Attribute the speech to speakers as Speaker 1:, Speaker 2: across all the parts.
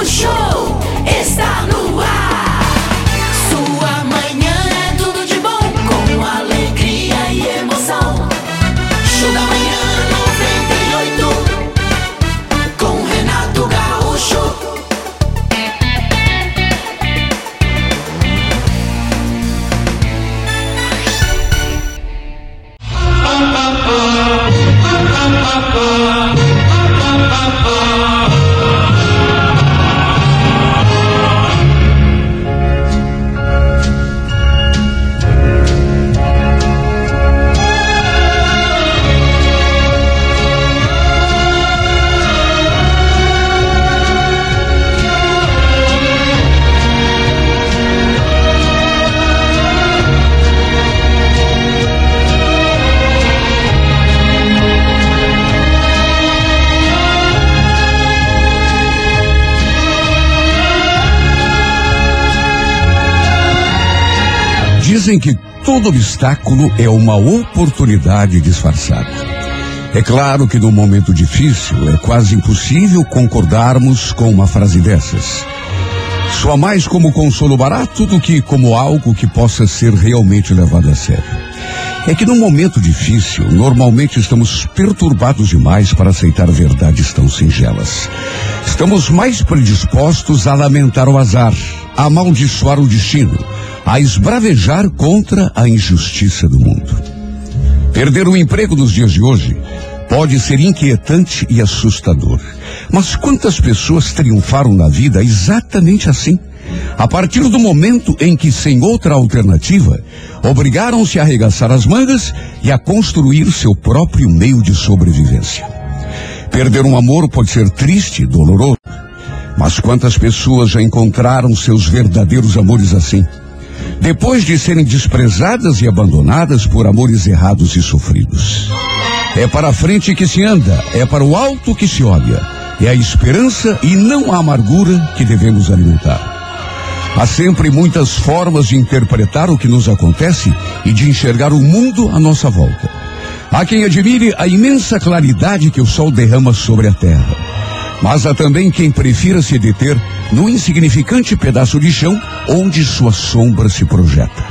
Speaker 1: O show
Speaker 2: todo obstáculo é uma oportunidade disfarçada. É claro que num momento difícil é quase impossível concordarmos com uma frase dessas. Soa mais como consolo barato do que como algo que possa ser realmente levado a sério. É que num momento difícil, normalmente estamos perturbados demais para aceitar verdades tão singelas. Estamos mais predispostos a lamentar o azar, a amaldiçoar o destino, a esbravejar contra a injustiça do mundo. Perder o emprego nos dias de hoje pode ser inquietante e assustador. Mas quantas pessoas triunfaram na vida exatamente assim? A partir do momento em que, sem outra alternativa, obrigaram-se a arregaçar as mangas e a construir seu próprio meio de sobrevivência. Perder um amor pode ser triste, doloroso, mas quantas pessoas já encontraram seus verdadeiros amores assim? Depois de serem desprezadas e abandonadas por amores errados e sofridos. É para a frente que se anda, é para o alto que se olha. É a esperança e não a amargura que devemos alimentar. Há sempre muitas formas de interpretar o que nos acontece e de enxergar o mundo à nossa volta. Há quem admire a imensa claridade que o sol derrama sobre a terra. Mas há também quem prefira se deter no insignificante pedaço de chão onde sua sombra se projeta.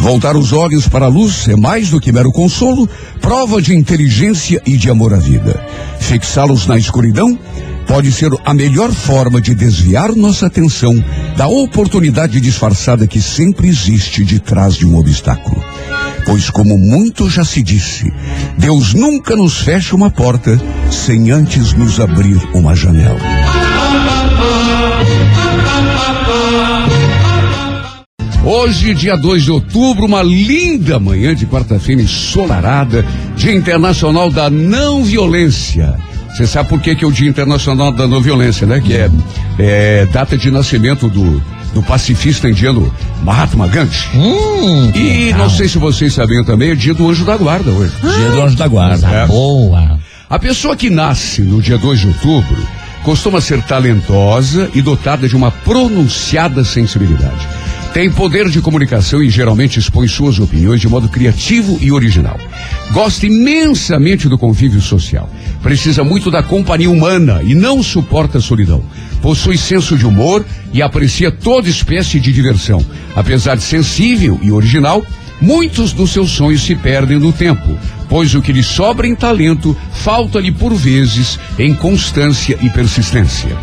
Speaker 2: Voltar os olhos para a luz é mais do que mero consolo, prova de inteligência e de amor à vida. Fixá-los na escuridão pode ser a melhor forma de desviar nossa atenção da oportunidade disfarçada que sempre existe de trás de um obstáculo. Pois, como muito já se disse, Deus nunca nos fecha uma porta sem antes nos abrir uma janela. Hoje, dia 2 de outubro, uma linda manhã de quarta-feira ensolarada, Dia Internacional da Não Violência. Você sabe por que, que é o Dia Internacional da Não Violência, né? Que é, é data de nascimento do, do pacifista indiano Mahatma Gandhi.
Speaker 3: Hum,
Speaker 2: e
Speaker 3: legal.
Speaker 2: não sei se vocês sabiam também, é dia do Anjo da Guarda hoje.
Speaker 3: Dia do Anjo da Guarda.
Speaker 2: É.
Speaker 3: Boa.
Speaker 2: A pessoa que nasce no dia 2 de outubro costuma ser talentosa e dotada de uma pronunciada sensibilidade. Tem poder de comunicação e geralmente expõe suas opiniões de modo criativo e original. Gosta imensamente do convívio social. Precisa muito da companhia humana e não suporta a solidão. Possui senso de humor e aprecia toda espécie de diversão. Apesar de sensível e original, Muitos dos seus sonhos se perdem no tempo, pois o que lhe sobra em talento falta-lhe por vezes em constância e persistência.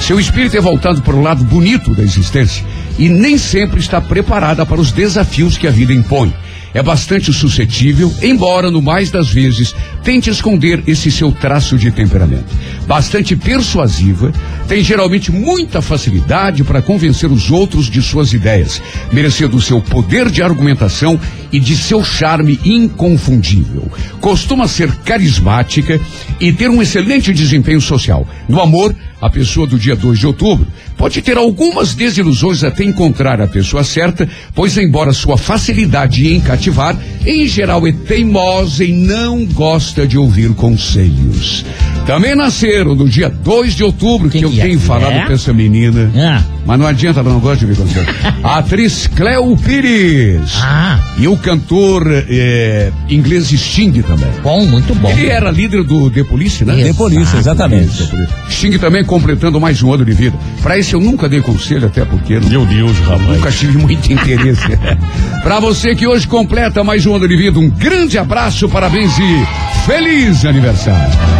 Speaker 2: Seu espírito é voltado para o lado bonito da existência e nem sempre está preparada para os desafios que a vida impõe. É bastante suscetível, embora no mais das vezes tente esconder esse seu traço de temperamento. Bastante persuasiva, tem geralmente muita facilidade para convencer os outros de suas ideias, merecendo seu poder de argumentação e de seu charme inconfundível. Costuma ser carismática e ter um excelente desempenho social. No amor, a pessoa do dia 2 de outubro pode ter algumas desilusões até encontrar a pessoa certa, pois, embora sua facilidade em cativar, em geral é teimosa e não gosta de ouvir conselhos. Também nasceram conselheiro no dia 2 de outubro, que, eu
Speaker 3: que é?
Speaker 2: tenho falado
Speaker 3: É?
Speaker 2: pra essa menina.
Speaker 3: Ah.
Speaker 2: Mas não adianta, ela não gosta de ouvir conselho. A atriz Cleo Pires.
Speaker 3: Ah,
Speaker 2: E o cantor eh, inglês Sting também.
Speaker 3: bom, muito bom.
Speaker 2: Ele era líder do The Police, né?
Speaker 4: De polícia, exatamente.
Speaker 2: Sting também completando mais um ano de vida. Pra isso eu nunca dei conselho, até porque
Speaker 3: Meu Deus,
Speaker 2: nunca tive muito interesse. Pra você que hoje completa mais um ano de vida, um grande abraço, parabéns e feliz aniversário.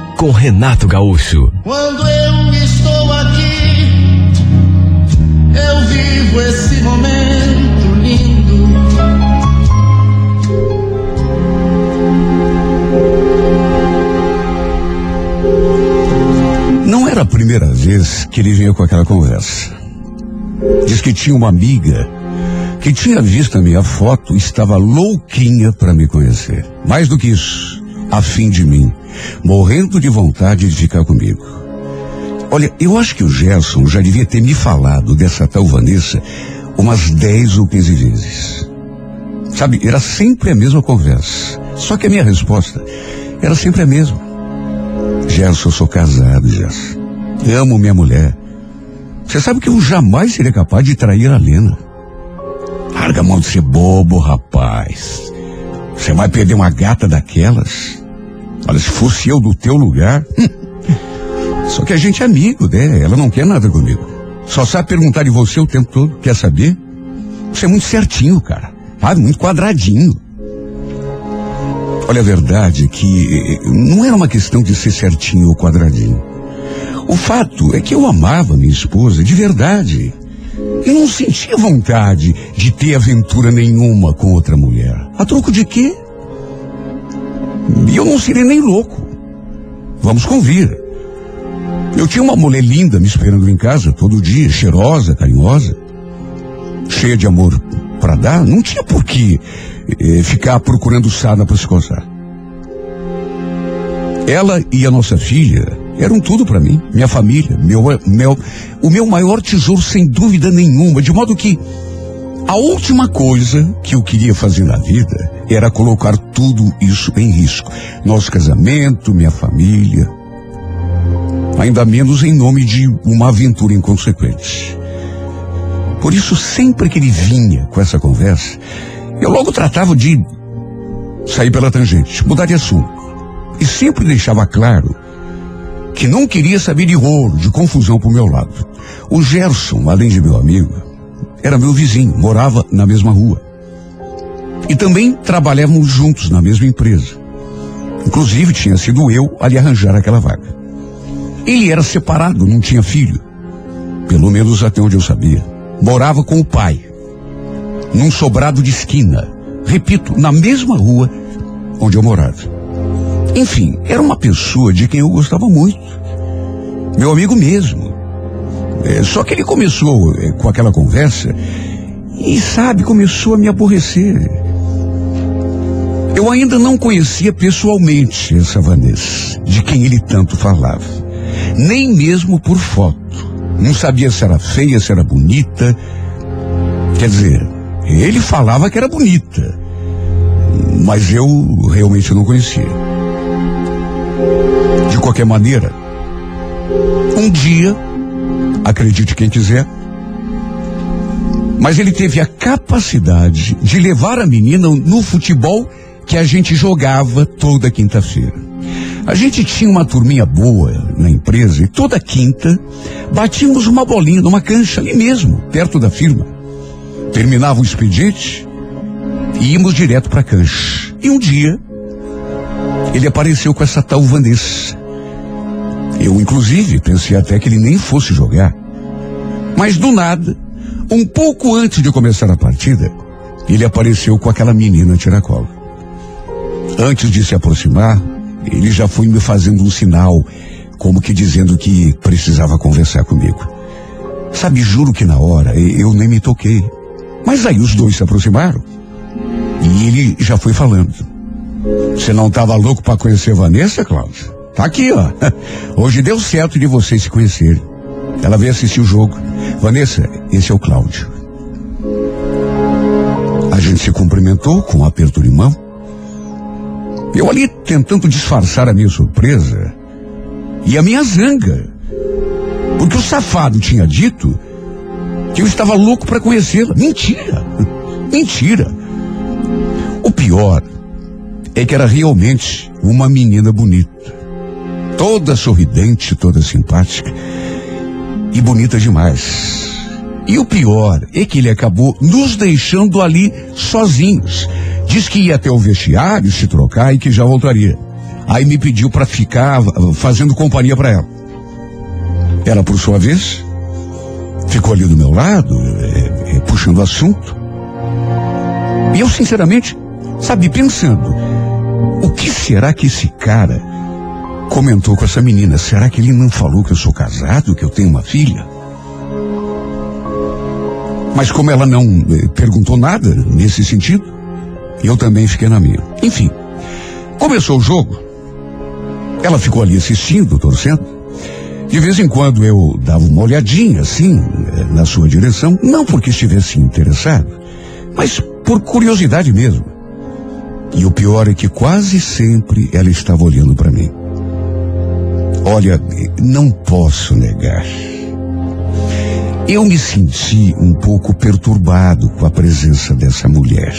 Speaker 5: com Renato Gaúcho.
Speaker 6: Quando eu estou aqui, eu vivo esse momento lindo.
Speaker 2: Não era a primeira vez que ele veio com aquela conversa. Diz que tinha uma amiga que tinha visto a minha foto e estava louquinha para me conhecer. Mais do que isso, afim de mim, morrendo de vontade de ficar comigo. Olha, eu acho que o Gerson já devia ter me falado dessa tal Vanessa umas 10 ou 15 vezes. Sabe, era sempre a mesma conversa. Só que a minha resposta era sempre a mesma. Gerson, eu sou casado, Gerson. Amo minha mulher. Você sabe que eu jamais seria capaz de trair a Lena. Larga a mão de ser bobo, rapaz. Você vai perder uma gata daquelas? Olha, se fosse eu do teu lugar. Só que a gente é amigo, né? Ela não quer nada comigo. Só sabe perguntar de você o tempo todo. Quer saber? Você é muito certinho, cara. Sabe? Muito quadradinho. Olha, a verdade é que eh, não era uma questão de ser certinho ou quadradinho. O fato é que eu amava minha esposa de verdade. E não sentia vontade de ter aventura nenhuma com outra mulher. A troco de quê? E eu não seria nem louco. Vamos convir. Eu tinha uma mulher linda me esperando em casa todo dia, cheirosa, carinhosa, cheia de amor para dar. Não tinha por que eh, ficar procurando sada para se coçar. Ela e a nossa filha eram tudo para mim, minha família, meu, meu, o meu maior tesouro sem dúvida nenhuma, de modo que a última coisa que eu queria fazer na vida era colocar tudo isso em risco. Nosso casamento, minha família. Ainda menos em nome de uma aventura inconsequente. Por isso, sempre que ele vinha com essa conversa, eu logo tratava de sair pela tangente, mudar de assunto. E sempre deixava claro que não queria saber de rolo, de confusão pro meu lado. O Gerson, além de meu amigo, era meu vizinho, morava na mesma rua. E também trabalhávamos juntos na mesma empresa. Inclusive, tinha sido eu a lhe arranjar aquela vaga. Ele era separado, não tinha filho. Pelo menos até onde eu sabia. Morava com o pai. Num sobrado de esquina. Repito, na mesma rua onde eu morava. Enfim, era uma pessoa de quem eu gostava muito. Meu amigo mesmo. É, só que ele começou é, com aquela conversa e, sabe, começou a me aborrecer. Eu ainda não conhecia pessoalmente essa Vanessa, de quem ele tanto falava. Nem mesmo por foto. Não sabia se era feia, se era bonita. Quer dizer, ele falava que era bonita. Mas eu realmente não conhecia. De qualquer maneira, um dia, acredite quem quiser, mas ele teve a capacidade de levar a menina no futebol que a gente jogava toda quinta-feira. A gente tinha uma turminha boa na empresa e toda quinta batíamos uma bolinha numa cancha ali mesmo, perto da firma. Terminava o expediente e íamos direto para a cancha. E um dia, ele apareceu com essa tal Vanessa. Eu, inclusive, pensei até que ele nem fosse jogar. Mas do nada, um pouco antes de começar a partida, ele apareceu com aquela menina tiracolo. Antes de se aproximar, ele já foi me fazendo um sinal, como que dizendo que precisava conversar comigo. Sabe, juro que na hora eu nem me toquei. Mas aí os dois se aproximaram e ele já foi falando. Você não estava louco para conhecer Vanessa, Cláudio? Tá aqui, ó. Hoje deu certo de vocês se conhecerem. Ela veio assistir o jogo. Vanessa, esse é o Cláudio. A gente se cumprimentou com um aperto de mão. Eu ali tentando disfarçar a minha surpresa e a minha zanga. Porque o safado tinha dito que eu estava louco para conhecê-la. Mentira! Mentira! O pior é que era realmente uma menina bonita. Toda sorridente, toda simpática e bonita demais. E o pior é que ele acabou nos deixando ali sozinhos. Diz que ia até o vestiário se trocar e que já voltaria. Aí me pediu para ficar fazendo companhia para ela. Ela, por sua vez, ficou ali do meu lado, é, é, puxando assunto. E eu, sinceramente, sabe, pensando, o que será que esse cara comentou com essa menina? Será que ele não falou que eu sou casado, que eu tenho uma filha? Mas como ela não eh, perguntou nada nesse sentido, eu também fiquei na minha. Enfim, começou o jogo. Ela ficou ali assistindo, torcendo. De vez em quando eu dava uma olhadinha assim eh, na sua direção, não porque estivesse interessado, mas por curiosidade mesmo. E o pior é que quase sempre ela estava olhando para mim. Olha, não posso negar. Eu me senti um pouco perturbado com a presença dessa mulher.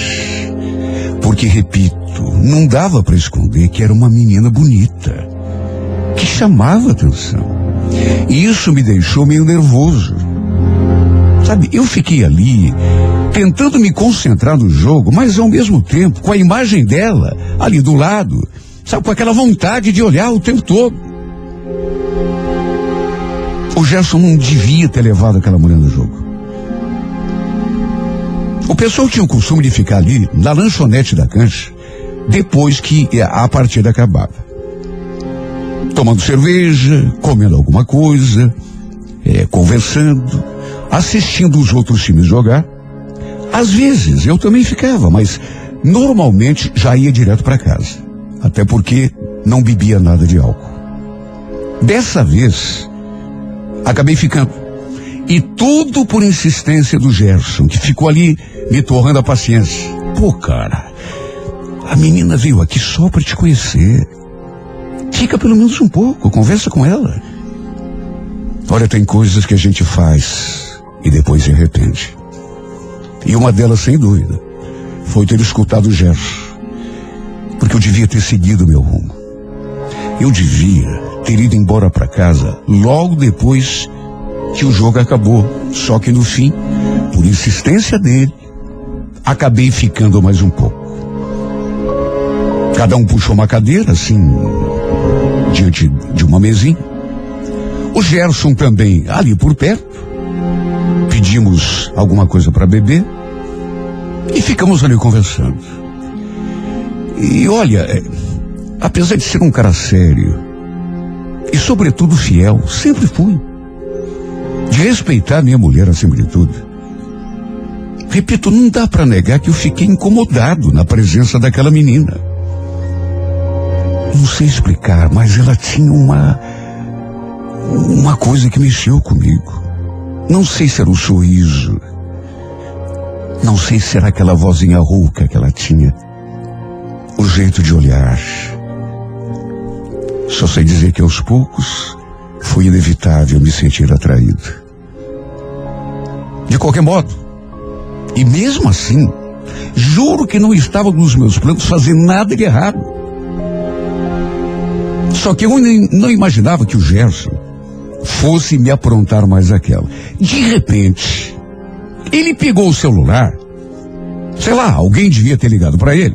Speaker 2: Porque, repito, não dava para esconder que era uma menina bonita, que chamava atenção. E isso me deixou meio nervoso. Sabe, eu fiquei ali tentando me concentrar no jogo, mas ao mesmo tempo com a imagem dela ali do lado, sabe, com aquela vontade de olhar o tempo todo. O Gerson não devia ter levado aquela mulher no jogo. O pessoal tinha o costume de ficar ali na lanchonete da cancha depois que a partida acabava. Tomando cerveja, comendo alguma coisa, é, conversando, assistindo os outros times jogar. Às vezes eu também ficava, mas normalmente já ia direto para casa. Até porque não bebia nada de álcool. Dessa vez, Acabei ficando. E tudo por insistência do Gerson, que ficou ali me torrando a paciência. Pô, cara, a menina veio aqui só para te conhecer. Fica pelo menos um pouco, conversa com ela. Olha, tem coisas que a gente faz e depois se arrepende. E uma delas, sem dúvida, foi ter escutado o Gerson. Porque eu devia ter seguido meu rumo. Eu devia ter ido embora para casa logo depois que o jogo acabou. Só que no fim, por insistência dele, acabei ficando mais um pouco. Cada um puxou uma cadeira, assim, diante de uma mesinha. O Gerson também ali por perto. Pedimos alguma coisa para beber e ficamos ali conversando. E olha, é, apesar de ser um cara sério, e, sobretudo, fiel. Sempre fui. De respeitar minha mulher acima de tudo. Repito, não dá para negar que eu fiquei incomodado na presença daquela menina. Não sei explicar, mas ela tinha uma. uma coisa que mexeu comigo. Não sei se era o sorriso. Não sei se era aquela vozinha rouca que ela tinha. O jeito de olhar. Só sei dizer que aos poucos foi inevitável me sentir atraído. De qualquer modo, e mesmo assim, juro que não estava nos meus planos fazer nada de errado. Só que eu não imaginava que o Gerson fosse me aprontar mais aquela. De repente, ele pegou o celular. Sei lá, alguém devia ter ligado para ele.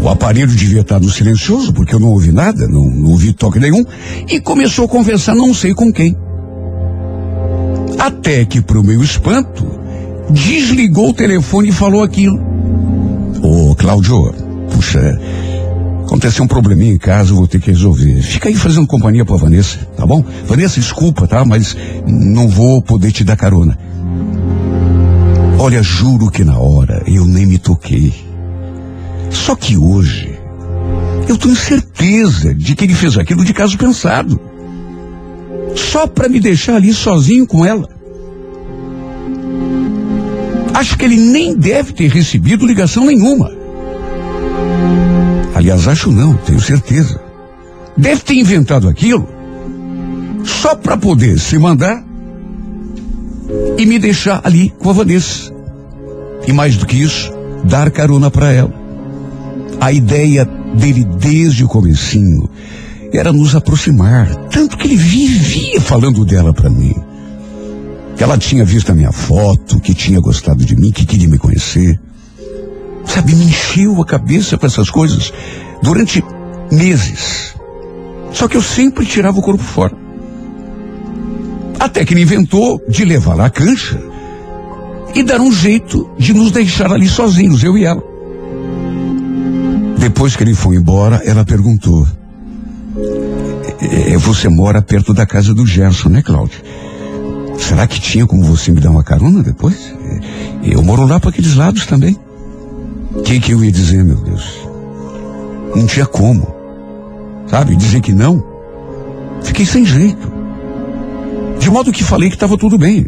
Speaker 2: O aparelho devia estar no silencioso, porque eu não ouvi nada, não, não ouvi toque nenhum, e começou a conversar não sei com quem. Até que, para o meu espanto, desligou o telefone e falou aquilo. Ô, Cláudio, puxa, Aconteceu um probleminha em casa, vou ter que resolver. Fica aí fazendo companhia pra Vanessa, tá bom? Vanessa, desculpa, tá? Mas não vou poder te dar carona. Olha, juro que na hora eu nem me toquei. Só que hoje eu tenho certeza de que ele fez aquilo de caso pensado. Só para me deixar ali sozinho com ela. Acho que ele nem deve ter recebido ligação nenhuma. Aliás, acho não, tenho certeza. Deve ter inventado aquilo só para poder se mandar e me deixar ali com a Vanessa. E mais do que isso, dar carona para ela. A ideia dele desde o comecinho era nos aproximar, tanto que ele vivia falando dela para mim. Que ela tinha visto a minha foto, que tinha gostado de mim, que queria me conhecer. Sabe, me encheu a cabeça com essas coisas durante meses. Só que eu sempre tirava o corpo fora. Até que ele inventou de levar lá a cancha e dar um jeito de nos deixar ali sozinhos, eu e ela. Depois que ele foi embora, ela perguntou: "É, Você mora perto da casa do Gerson, né, Cláudio? Será que tinha como você me dar uma carona depois? É, Eu moro lá para aqueles lados também. O que, que eu ia dizer, meu Deus? Não tinha como. Sabe? Dizer que não. Fiquei sem jeito. De modo que falei que estava tudo bem.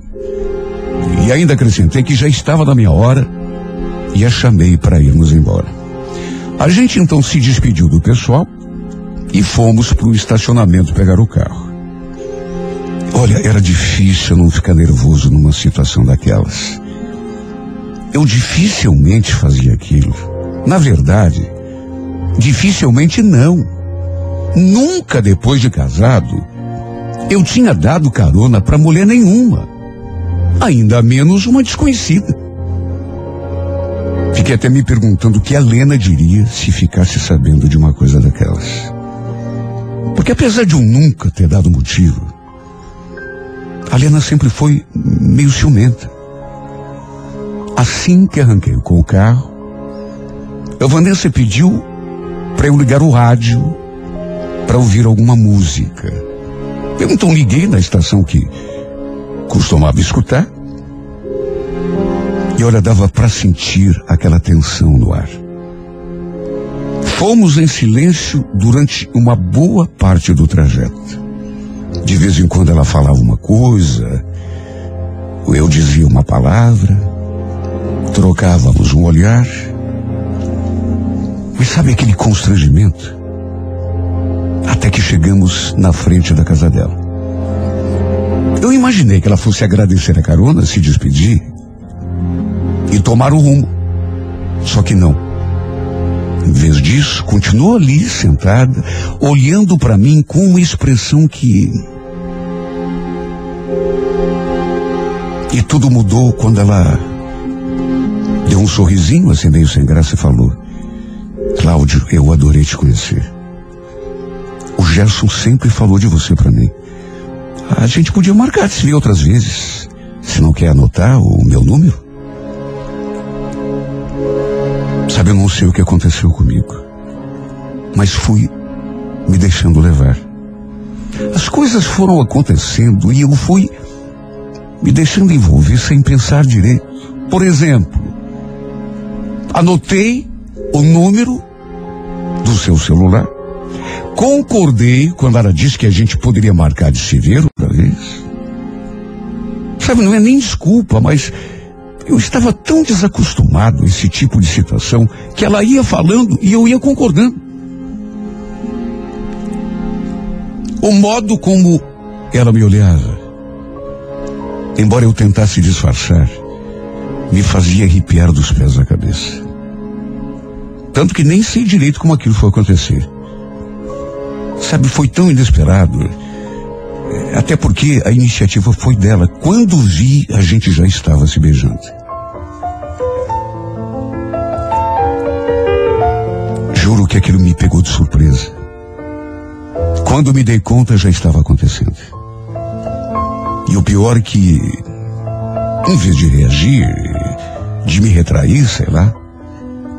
Speaker 2: E ainda acrescentei que já estava na minha hora e a chamei para irmos embora. A gente então se despediu do pessoal e fomos para o estacionamento pegar o carro. Olha, era difícil não ficar nervoso numa situação daquelas. Eu dificilmente fazia aquilo. Na verdade, dificilmente não. Nunca depois de casado, eu tinha dado carona para mulher nenhuma. Ainda menos uma desconhecida. Fiquei até me perguntando o que a Lena diria se ficasse sabendo de uma coisa daquelas. Porque apesar de eu nunca ter dado motivo, a Lena sempre foi meio ciumenta. Assim que arranquei com o carro, a Vanessa pediu para eu ligar o rádio para ouvir alguma música. Eu então liguei na estação que costumava escutar. E olha, dava para sentir aquela tensão no ar. Fomos em silêncio durante uma boa parte do trajeto. De vez em quando ela falava uma coisa, ou eu dizia uma palavra, trocávamos um olhar. Mas sabe aquele constrangimento? Até que chegamos na frente da casa dela. Eu imaginei que ela fosse agradecer a carona, se despedir e tomar o rumo. Só que não. Em vez disso, continuou ali sentada, olhando para mim com uma expressão que. E tudo mudou quando ela deu um sorrisinho, assim meio sem graça, e falou: Cláudio, eu adorei te conhecer. O Gerson sempre falou de você para mim. A gente podia marcar de se ver outras vezes. Se não quer anotar o meu número. Sabe, eu não sei o que aconteceu comigo. Mas fui me deixando levar. As coisas foram acontecendo e eu fui me deixando envolver sem pensar direito. Por exemplo, anotei o número do seu celular. Concordei quando ela disse que a gente poderia marcar de se ver outra vez. Sabe, não é nem desculpa, mas eu estava tão desacostumado a esse tipo de situação que ela ia falando e eu ia concordando. O modo como ela me olhava, embora eu tentasse disfarçar, me fazia arrepiar dos pés à cabeça. Tanto que nem sei direito como aquilo foi acontecer. Sabe, foi tão inesperado. Até porque a iniciativa foi dela. Quando vi, a gente já estava se beijando. Juro que aquilo me pegou de surpresa. Quando me dei conta, já estava acontecendo. E o pior é que, em vez de reagir, de me retrair, sei lá,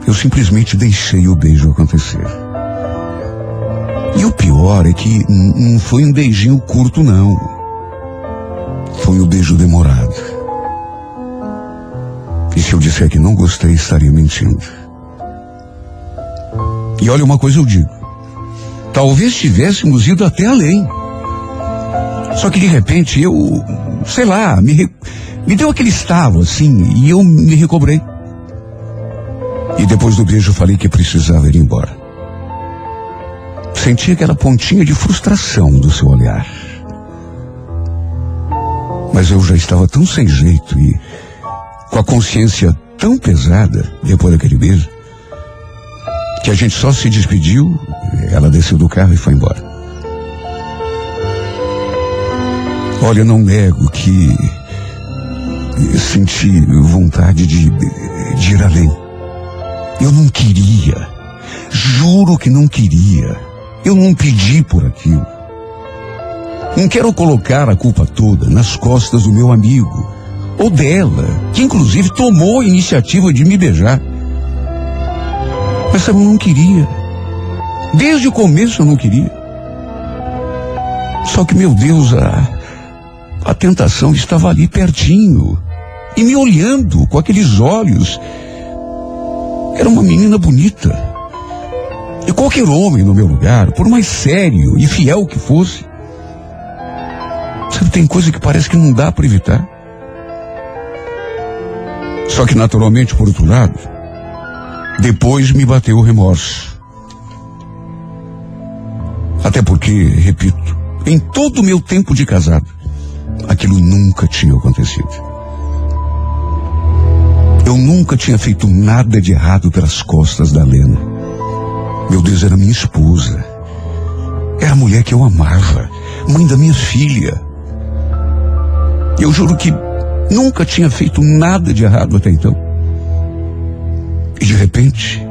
Speaker 2: eu simplesmente deixei o beijo acontecer. E o pior é que não foi um beijinho curto, não. Foi um beijo demorado. E se eu disser que não gostei, estaria mentindo. E olha uma coisa eu digo. Talvez tivéssemos ido até além. Só que de repente eu, sei lá, me, me deu aquele estalo assim e eu me recobrei. E depois do beijo falei que precisava ir embora. Senti aquela pontinha de frustração do seu olhar. Mas eu já estava tão sem jeito e com a consciência tão pesada depois daquele beijo que a gente só se despediu, ela desceu do carro e foi embora. Olha, não nego que senti vontade de, de ir além. Eu não queria. Juro que não queria. Eu não pedi por aquilo. Não quero colocar a culpa toda nas costas do meu amigo ou dela, que inclusive tomou a iniciativa de me beijar. Mas eu não queria. Desde o começo eu não queria. Só que, meu Deus, a, a tentação estava ali pertinho e me olhando com aqueles olhos. Era uma menina bonita. E qualquer homem no meu lugar, por mais sério e fiel que fosse, sabe, tem coisa que parece que não dá para evitar. Só que naturalmente, por outro lado, depois me bateu o remorso. Até porque, repito, em todo o meu tempo de casado, aquilo nunca tinha acontecido. Eu nunca tinha feito nada de errado pelas costas da Lena. Meu Deus, era minha esposa. Era a mulher que eu amava, mãe da minha filha. Eu juro que nunca tinha feito nada de errado até então. E de repente,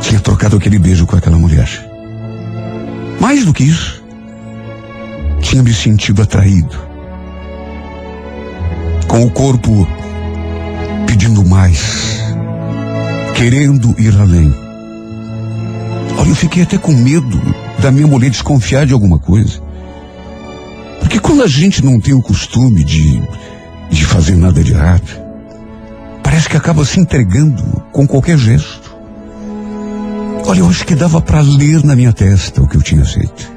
Speaker 2: tinha trocado aquele beijo com aquela mulher. Mais do que isso, tinha me sentido atraído. Com o corpo pedindo mais, querendo ir além. Olha, eu fiquei até com medo da minha mulher desconfiar de alguma coisa. Porque quando a gente não tem o costume de, de fazer nada de errado, parece que acaba se entregando com qualquer gesto. Olha, eu acho que dava para ler na minha testa o que eu tinha feito.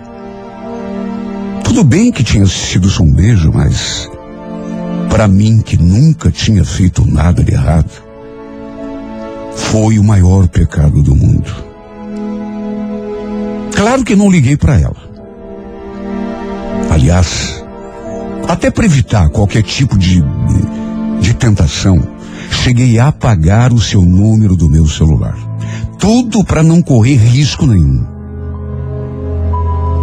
Speaker 2: Tudo bem que tinha sido só um beijo, mas para mim que nunca tinha feito nada de errado, foi o maior pecado do mundo. Claro que não liguei para ela. Aliás, até para evitar qualquer tipo de, de, tentação, cheguei a apagar o seu número do meu celular. Tudo para não correr risco nenhum.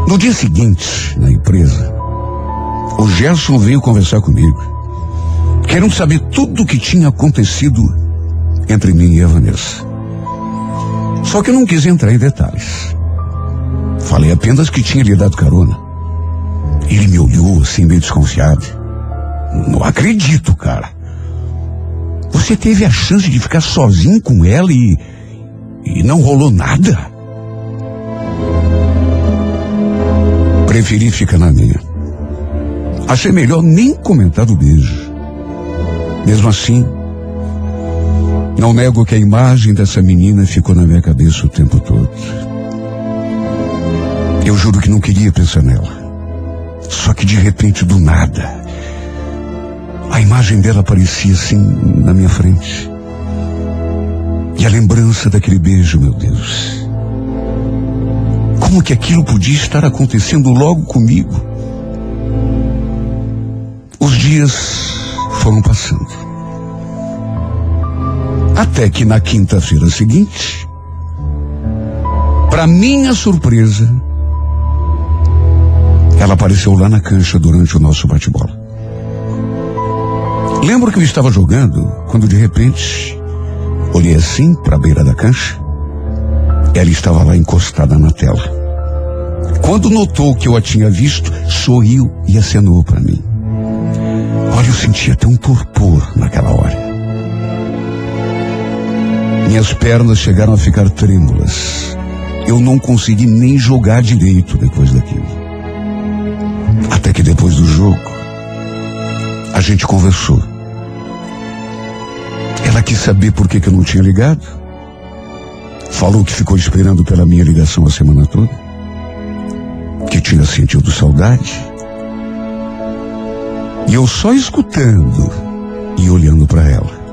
Speaker 2: No dia seguinte, na empresa, o Gerson veio conversar comigo, querendo saber tudo o que tinha acontecido entre mim e a Vanessa. Só que eu não quis entrar em detalhes. Falei apenas que tinha lhe dado carona. Ele me olhou assim, meio desconfiado. Não acredito, cara. Você teve a chance de ficar sozinho com ela e. e não rolou nada? Preferi ficar na minha. Achei melhor nem comentar do beijo. Mesmo assim, não nego que a imagem dessa menina ficou na minha cabeça o tempo todo. Eu juro que não queria pensar nela. Só que de repente, do nada, a imagem dela aparecia assim na minha frente. E a lembrança daquele beijo, meu Deus. Como que aquilo podia estar acontecendo logo comigo? Os dias foram passando. Até que na quinta-feira seguinte, para minha surpresa, ela apareceu lá na cancha durante o nosso bate-bola. Lembro que eu estava jogando quando de repente olhei assim para a beira da cancha. Ela estava lá encostada na tela. Quando notou que eu a tinha visto, sorriu e acenou para mim. Olha, eu sentia até um torpor naquela hora. Minhas pernas chegaram a ficar trêmulas. eu não consegui nem jogar direito depois daquilo. Até que depois do jogo, a gente conversou. Ela quis saber por que, que eu não tinha ligado. Falou que ficou esperando pela minha ligação a semana toda. Que tinha sentido saudade. E eu só escutando e olhando para ela.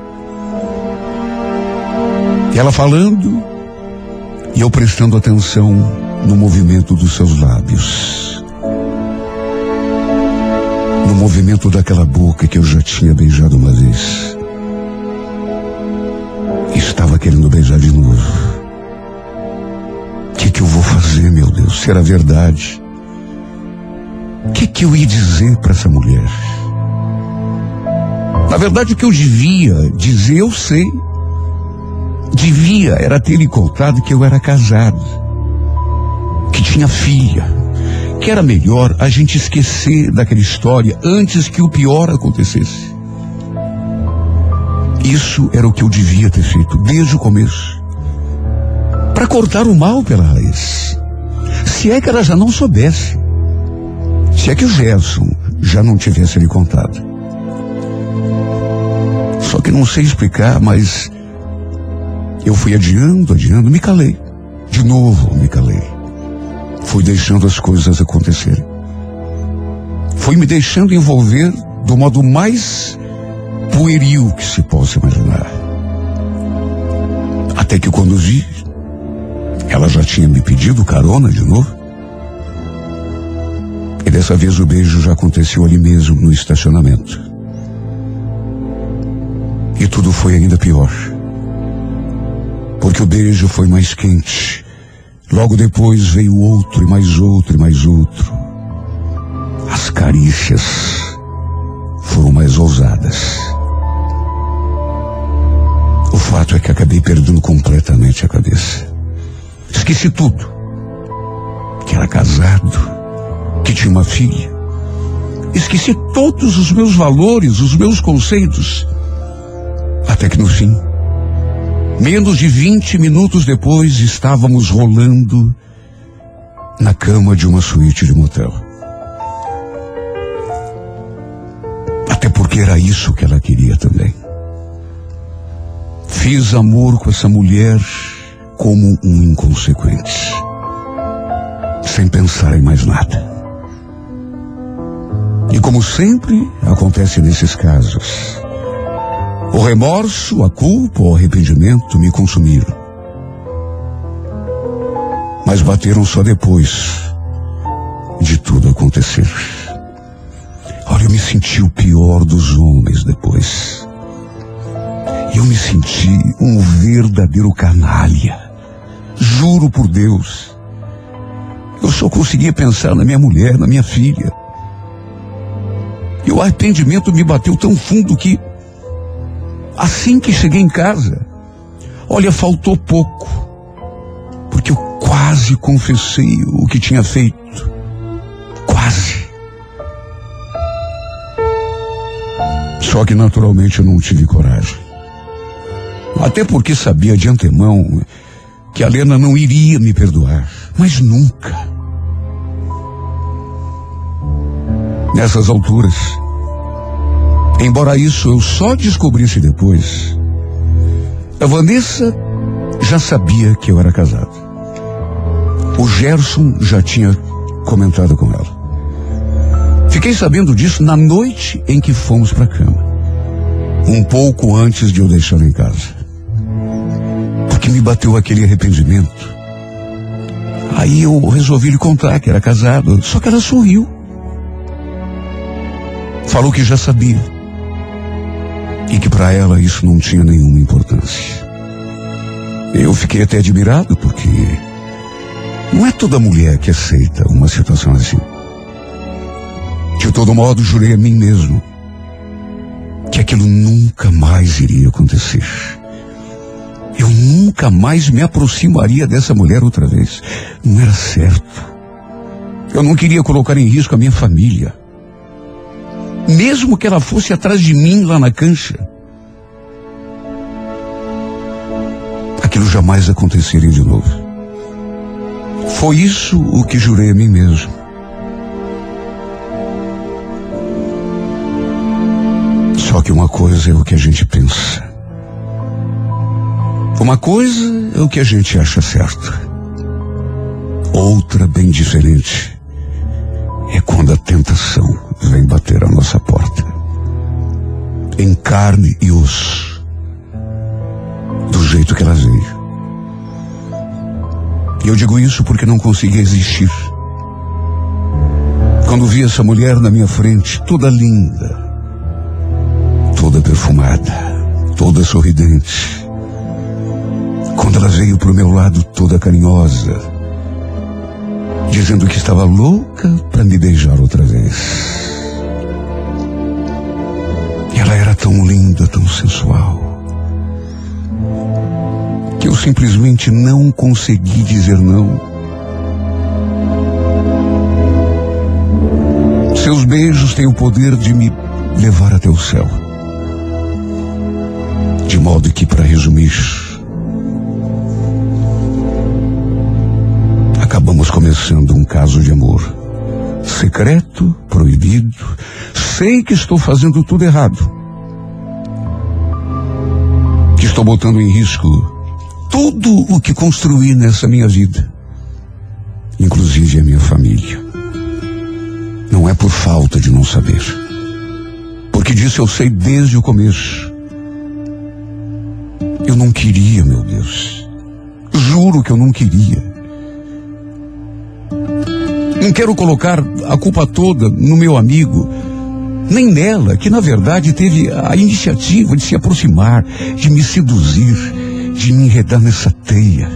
Speaker 2: Ela falando e eu prestando atenção no movimento dos seus lábios. No movimento daquela boca que eu já tinha beijado uma vez. Estava querendo beijar de novo. O que, que eu vou fazer, meu Deus? Será verdade? O que, que eu ia dizer para essa mulher? Na verdade, o que eu devia dizer, eu sei. Devia era ter lhe contado que eu era casado, que tinha filha, que era melhor a gente esquecer daquela história antes que o pior acontecesse. Isso era o que eu devia ter feito desde o começo. Para cortar o mal pela raiz. Se é que ela já não soubesse. Se é que o Gerson já não tivesse lhe contado. Só que não sei explicar, mas eu fui adiando, adiando, me calei. De novo me calei. Fui deixando as coisas acontecerem. Fui me deixando envolver do modo mais pueril que se possa imaginar. Até que quando vi, ela já tinha me pedido carona de novo. E dessa vez o beijo já aconteceu ali mesmo, no estacionamento. E tudo foi ainda pior. Porque o beijo foi mais quente. Logo depois veio outro, e mais outro, e mais outro. As carícias foram mais ousadas. O fato é que acabei perdendo completamente a cabeça. Esqueci tudo. Que era casado, que tinha uma filha. Esqueci todos os meus valores, os meus conceitos. Até que no fim, menos de 20 minutos depois, estávamos rolando na cama de uma suíte de motel. Até porque era isso que ela queria também. Fiz amor com essa mulher como um inconsequente, sem pensar em mais nada. E como sempre acontece nesses casos, o remorso, a culpa, o arrependimento me consumiram. Mas bateram só depois de tudo acontecer. Olha, eu me senti o pior dos homens depois. Eu me senti um verdadeiro canalha. Juro por Deus. Eu só conseguia pensar na minha mulher, na minha filha. E o arrependimento me bateu tão fundo que, assim que cheguei em casa, olha, faltou pouco. Porque eu quase confessei o que tinha feito. Quase. Só que naturalmente eu não tive coragem. Até porque sabia de antemão que a Lena não iria me perdoar. Mas nunca. Nessas alturas, embora isso eu só descobrisse depois, a Vanessa já sabia que eu era casado. O Gerson já tinha comentado com ela. Fiquei sabendo disso na noite em que fomos para a cama. Um pouco antes de eu deixá-la em casa. Porque me bateu aquele arrependimento. Aí eu resolvi lhe contar que era casado, só que ela sorriu. Falou que já sabia. E que para ela isso não tinha nenhuma importância. Eu fiquei até admirado porque não é toda mulher que aceita uma situação assim. De todo modo, jurei a mim mesmo que aquilo nunca mais iria acontecer. Eu nunca mais me aproximaria dessa mulher outra vez. Não era certo. Eu não queria colocar em risco a minha família. Mesmo que ela fosse atrás de mim lá na cancha. Aquilo jamais aconteceria de novo. Foi isso o que jurei a mim mesmo. Só que uma coisa é o que a gente pensa. Uma coisa é o que a gente acha certo. Outra bem diferente é quando a tentação vem bater a nossa porta. Em carne e osso. Do jeito que ela veio. E eu digo isso porque não conseguia existir. Quando vi essa mulher na minha frente, toda linda, toda perfumada, toda sorridente. Quando ela veio para o meu lado toda carinhosa, dizendo que estava louca para me beijar outra vez. Tão linda, tão sensual, que eu simplesmente não consegui dizer não. Seus beijos têm o poder de me levar até o céu. De modo que, para resumir, acabamos começando um caso de amor. Secreto, proibido. Sei que estou fazendo tudo errado. Que estou botando em risco tudo o que construí nessa minha vida. Inclusive a minha família. Não é por falta de não saber. Porque disso eu sei desde o começo. Eu não queria, meu Deus. Juro que eu não queria. Não quero colocar a culpa toda no meu amigo, nem nela, que na verdade teve a iniciativa de se aproximar, de me seduzir, de me enredar nessa teia.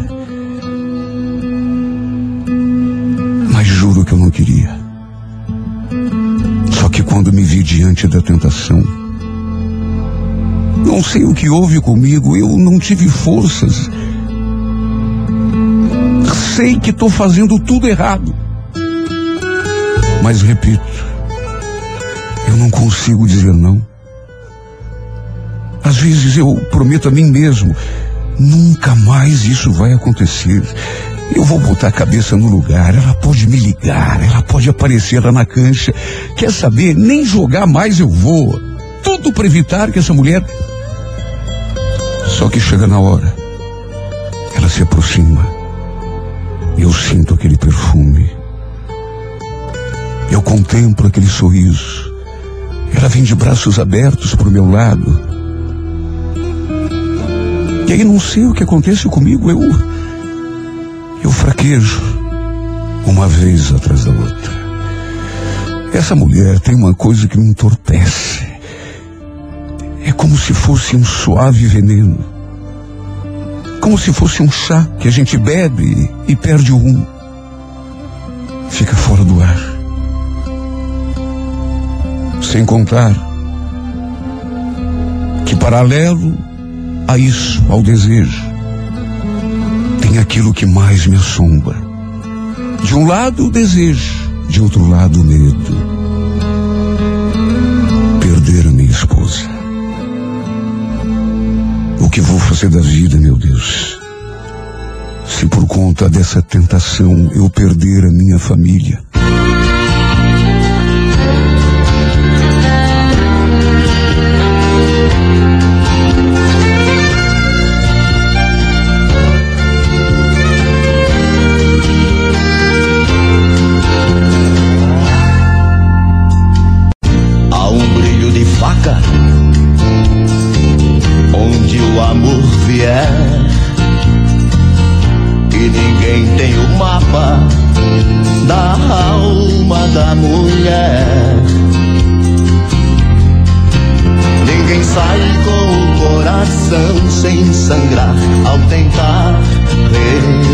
Speaker 2: Mas juro que eu não queria. Só que quando me vi diante da tentação, não sei o que houve comigo, eu não tive forças. Sei que estou fazendo tudo errado. Mas repito, eu não consigo dizer não. Às vezes eu prometo a mim mesmo, nunca mais isso vai acontecer. Eu vou botar a cabeça no lugar, ela pode me ligar, ela pode aparecer lá na cancha. Quer saber? Nem jogar mais eu vou. Tudo para evitar que essa mulher. Só que chega na hora, ela se aproxima. Eu sinto aquele perfume. Eu contemplo aquele sorriso. Ela vem de braços abertos para o meu lado. E aí não sei o que acontece comigo. Eu. Eu fraquejo. Uma vez atrás da outra. Essa mulher tem uma coisa que me entorpece. É como se fosse um suave veneno. Como se fosse um chá que a gente bebe e perde o rumo. Fica fora do ar. Sem contar que, paralelo a isso, ao desejo, tem aquilo que mais me assombra. De um lado, o desejo, de outro lado, o medo. Perder a minha esposa. O que vou fazer da vida, meu Deus? Se por conta dessa tentação eu perder a minha família.
Speaker 6: Da mulher. Ninguém sai com o coração sem sangrar ao tentar revelar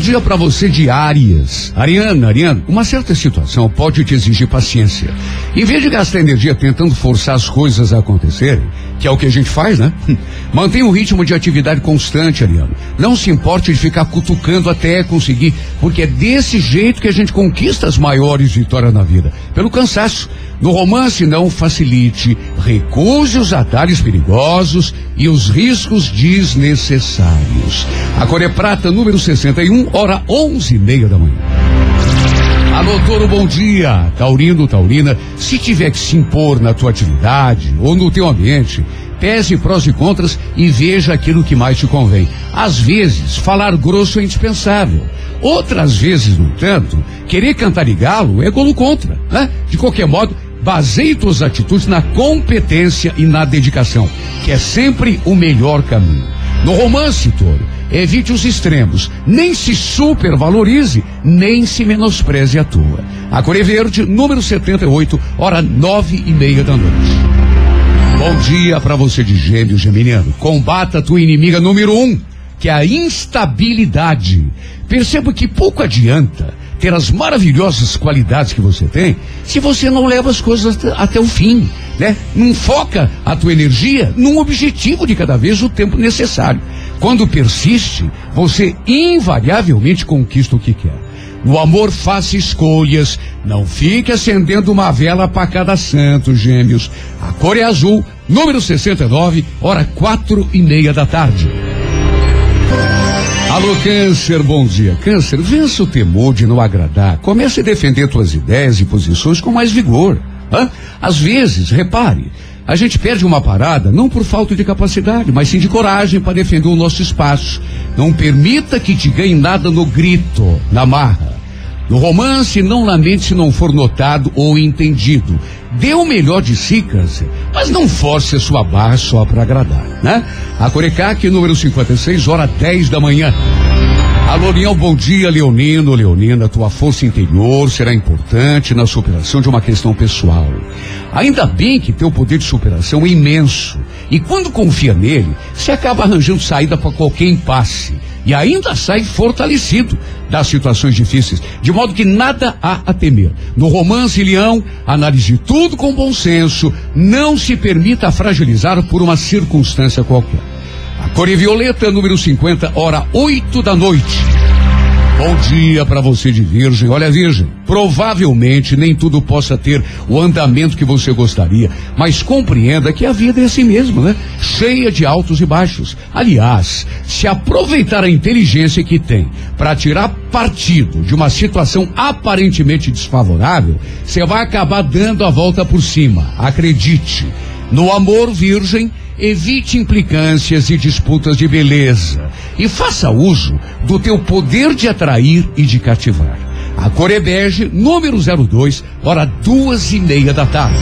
Speaker 2: dia para você de Áries. Ariana, Ariana, uma certa situação pode te exigir paciência. Em vez de gastar energia tentando forçar as coisas a acontecerem, que é o que a gente faz, né? Mantenha um ritmo de atividade constante, Ariana. Não se importe de ficar cutucando até conseguir, porque é desse jeito que a gente conquista as maiores vitórias na vida. Pelo cansaço. No romance, não facilite, recuse os atalhos perigosos e os riscos desnecessários. A cor é prata, número 61, hora onze e meia da manhã. Alô, Toro, bom dia. Taurino, Taurina, se tiver que se impor na tua atividade ou no teu ambiente, pese prós e contras e veja aquilo que mais te convém. Às vezes, falar grosso é indispensável. Outras vezes, no entanto, querer cantar e galo é golo contra, né? De qualquer modo, baseie tuas atitudes na competência e na dedicação, que é sempre o melhor caminho. No romance, Toro, evite os extremos. Nem se supervalorize, nem se menospreze a tua. A Cor é Verde, número 78, hora nove e meia da noite. Bom dia para você de gêmeo geminiano. Combata a tua inimiga número um, que é a instabilidade. Perceba que pouco adianta ter as maravilhosas qualidades que você tem se você não leva as coisas até, até o fim, né? Não foca a tua energia num objetivo de cada vez o tempo necessário. Quando persiste, você invariavelmente conquista o que quer. No amor, faça escolhas. Não fique acendendo uma vela para cada santo, gêmeos. A cor é azul, número 69, hora quatro e meia da tarde. Alô, Câncer, bom dia. Câncer, vença o temor de não agradar. Comece a defender suas ideias e posições com mais vigor. Hã? Às vezes, repare, a gente perde uma parada não por falta de capacidade, mas sim de coragem para defender o nosso espaço. Não permita que te ganhe nada no grito, na marra. No romance, não lamente se não for notado ou entendido. Dê o melhor de si, câncer, mas não force a sua barra só para agradar, né? A Corecac, número 56, hora 10 da manhã. Alô, Leão, bom dia, Leonino, Leonina. Tua força interior será importante na superação de uma questão pessoal. Ainda bem que teu poder de superação é imenso. E quando confia nele, você acaba arranjando saída para qualquer impasse. E ainda sai fortalecido das situações difíceis, de modo que nada há a temer. No romance, Leão, analise tudo com bom senso, não se permita fragilizar por uma circunstância qualquer. A cor é violeta, número 50, hora 8 da noite. Bom dia para você de Virgem. Olha, Virgem, provavelmente nem tudo possa ter o andamento que você gostaria, mas compreenda que a vida é assim mesmo, né? Cheia de altos e baixos. Aliás, se aproveitar a inteligência que tem para tirar partido de uma situação aparentemente desfavorável, você vai acabar dando a volta por cima. Acredite. No amor virgem, evite implicâncias e disputas de beleza e faça uso do teu poder de atrair e de cativar. A cor é número 02, hora duas e meia da tarde.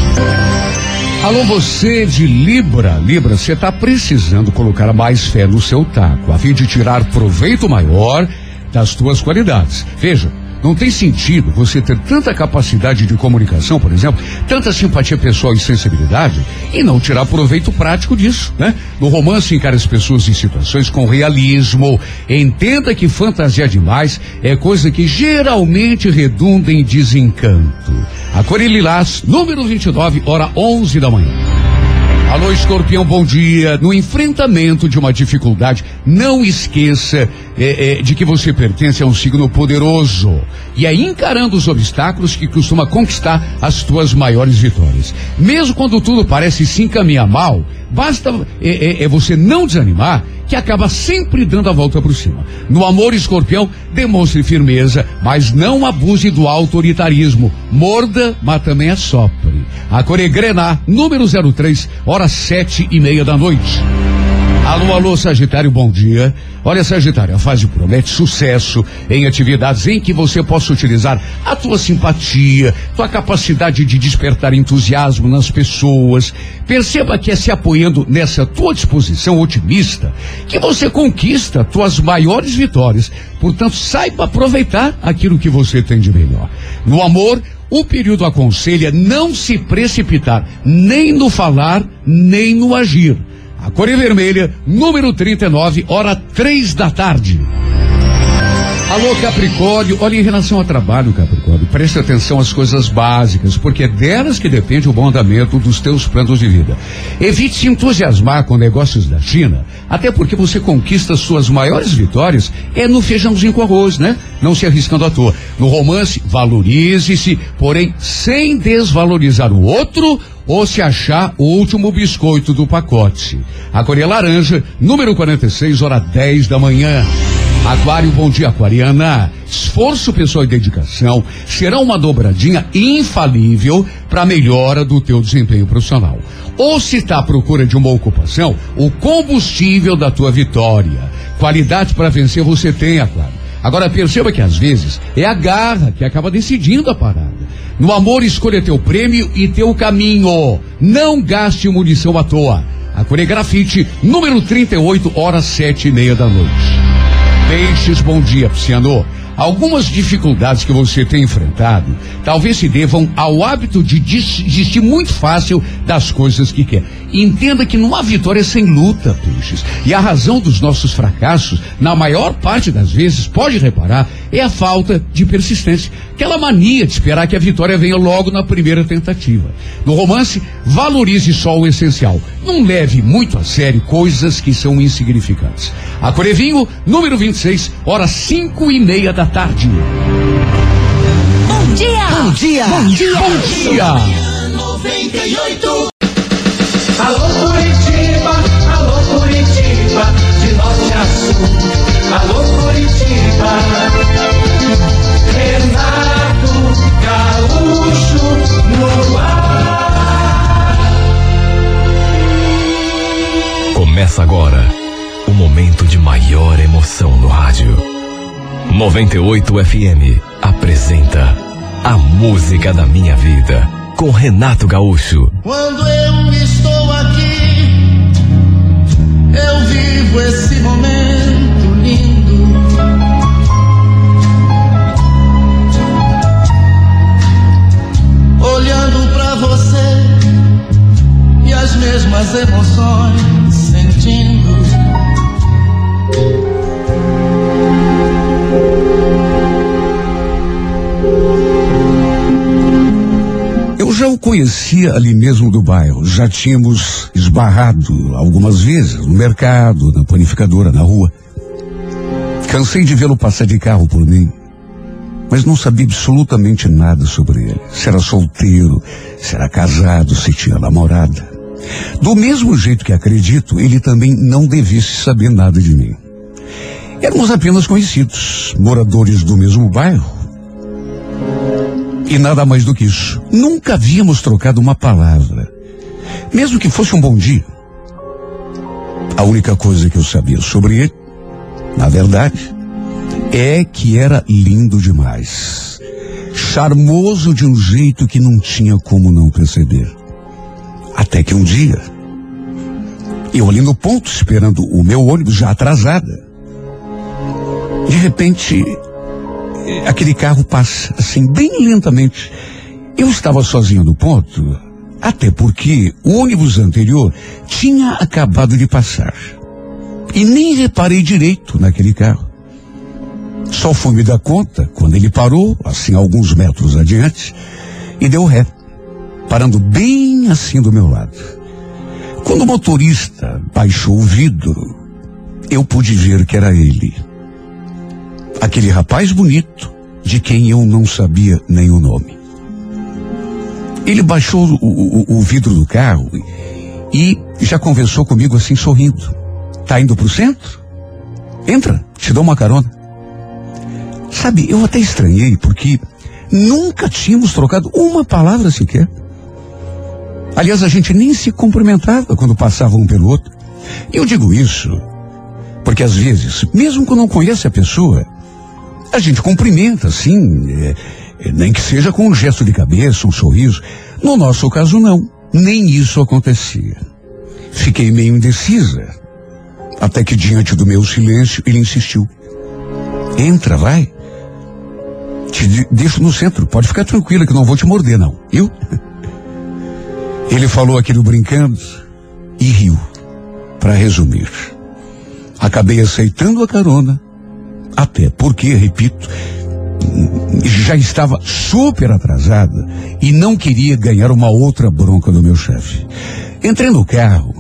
Speaker 2: Alô, você de Libra. Libra, você está precisando colocar mais fé no seu taco, a fim de tirar proveito maior das tuas qualidades. Veja, Não tem sentido você ter tanta capacidade de comunicação, por exemplo, tanta simpatia pessoal e sensibilidade e não tirar proveito prático disso, né? No romance, encare as pessoas em situações com realismo. Entenda que fantasiar demais é coisa que geralmente redunda em desencanto. A Cor Lilás, número 29, hora 11 da manhã. Alô, escorpião, bom dia. No enfrentamento de uma dificuldade, não esqueça é, é, de que você pertence a um signo poderoso. E é encarando os obstáculos que costuma conquistar as tuas maiores vitórias. Mesmo quando tudo parece se encaminhar mal, basta é, é, é você não desanimar que acaba sempre dando a volta por cima. No amor, escorpião, demonstre firmeza, mas não abuse do autoritarismo. Morda, mas também assopre. A Coregrená, número 03, horas sete e meia da noite. Alô, alô, Sagitário, bom dia. Olha, Sagitário, a fase promete sucesso em atividades em que você possa utilizar a tua simpatia, tua capacidade de despertar entusiasmo nas pessoas. Perceba que é se apoiando nessa tua disposição otimista que você conquista tuas maiores vitórias. Portanto, saiba aproveitar aquilo que você tem de melhor. No amor, o período aconselha não se precipitar nem no falar, nem no agir. A cor é vermelha, número 39, hora três da tarde. Alô, Capricórnio. Olha, em relação ao trabalho, Capricórnio, preste atenção às coisas básicas, porque é delas que depende o bom andamento dos teus planos de vida. Evite se entusiasmar com negócios da China, até porque você conquista suas maiores vitórias é no feijãozinho com arroz, né? Não se arriscando à toa. No romance, valorize-se, porém sem desvalorizar o outro ou se achar o último biscoito do pacote. A Coreia Laranja, número 46, hora 10 da manhã. Aquário, bom dia, Aquariana. Esforço pessoal e dedicação será uma dobradinha infalível para a melhora do teu desempenho profissional. Ou se está à procura de uma ocupação, o combustível da tua vitória. Qualidade para vencer você tem, Aquário. Agora perceba que às vezes é a garra que acaba decidindo a parada. No amor, escolha teu prêmio e teu caminho. Não gaste munição à toa. A Coregrafite, número 38, horas sete e meia da noite. Peixes, bom dia, Pisciano. Algumas dificuldades que você tem enfrentado talvez se devam ao hábito de desistir muito fácil das coisas que quer. Entenda que não há vitória sem luta, peixes. E a razão dos nossos fracassos, na maior parte das vezes, pode reparar, é a falta de persistência. Aquela mania de esperar que a vitória venha logo na primeira tentativa. No romance, valorize só o essencial. Não leve muito a sério coisas que são insignificantes. A Corevinho, número 26, horas cinco e meia da tarde.
Speaker 1: Bom dia!
Speaker 4: Bom dia!
Speaker 1: Bom dia!
Speaker 2: Bom dia!
Speaker 1: 98!
Speaker 7: Alô Curitiba, alô Curitiba, de norte a sul. Alô Curitiba, Renato Gaúcho no ar.
Speaker 5: Começa agora o momento de maior emoção no rádio. 98 FM apresenta A Música da Minha Vida com Renato Gaúcho.
Speaker 6: Quando eu estou aqui,
Speaker 2: conhecia ali mesmo do bairro. Já tínhamos esbarrado algumas vezes no mercado, na panificadora, na rua. Cansei de vê-lo passar de carro por mim, mas não sabia absolutamente nada sobre ele. Se era solteiro, se era casado, se tinha namorada. Do mesmo jeito que acredito, ele também não devesse saber nada de mim. Éramos apenas conhecidos, moradores do mesmo bairro. E nada mais do que isso. Nunca havíamos trocado uma palavra. Mesmo que fosse um bom dia. A única coisa que eu sabia sobre ele, na verdade, é que era lindo demais. Charmoso de um jeito que não tinha como não perceber. Até que um dia, eu ali no ponto esperando o meu ônibus já atrasada, de repente aquele carro passa assim, bem lentamente. Eu estava sozinho no ponto, até porque o ônibus anterior tinha acabado de passar. E nem reparei direito naquele carro. Só fui me dar conta quando ele parou, assim, alguns metros adiante, e deu ré, parando bem assim do meu lado. Quando o motorista baixou o vidro, eu pude ver que era ele. Aquele rapaz bonito, de quem eu não sabia nem o nome. Ele baixou o, o- o vidro do carro e já conversou comigo assim sorrindo. Tá indo pro centro? Entra, te dou uma carona. Sabe, eu até estranhei porque nunca tínhamos trocado uma palavra sequer. Aliás, a gente nem se cumprimentava quando passava um pelo outro. Eu digo isso porque às vezes, mesmo quando não conhece a pessoa, a gente cumprimenta, assim, é, é, nem que seja com um gesto de cabeça, um sorriso. No nosso caso, não. Nem isso acontecia. Fiquei meio indecisa. Até que, diante do meu silêncio, ele insistiu. Entra, vai. Te de- deixo no centro. Pode ficar tranquila que não vou te morder, não. Eu? Ele falou aquilo brincando e riu. Para resumir, acabei aceitando a carona, até porque, repito, já estava super atrasada e não queria ganhar uma outra bronca do meu chefe. Entrei no carro,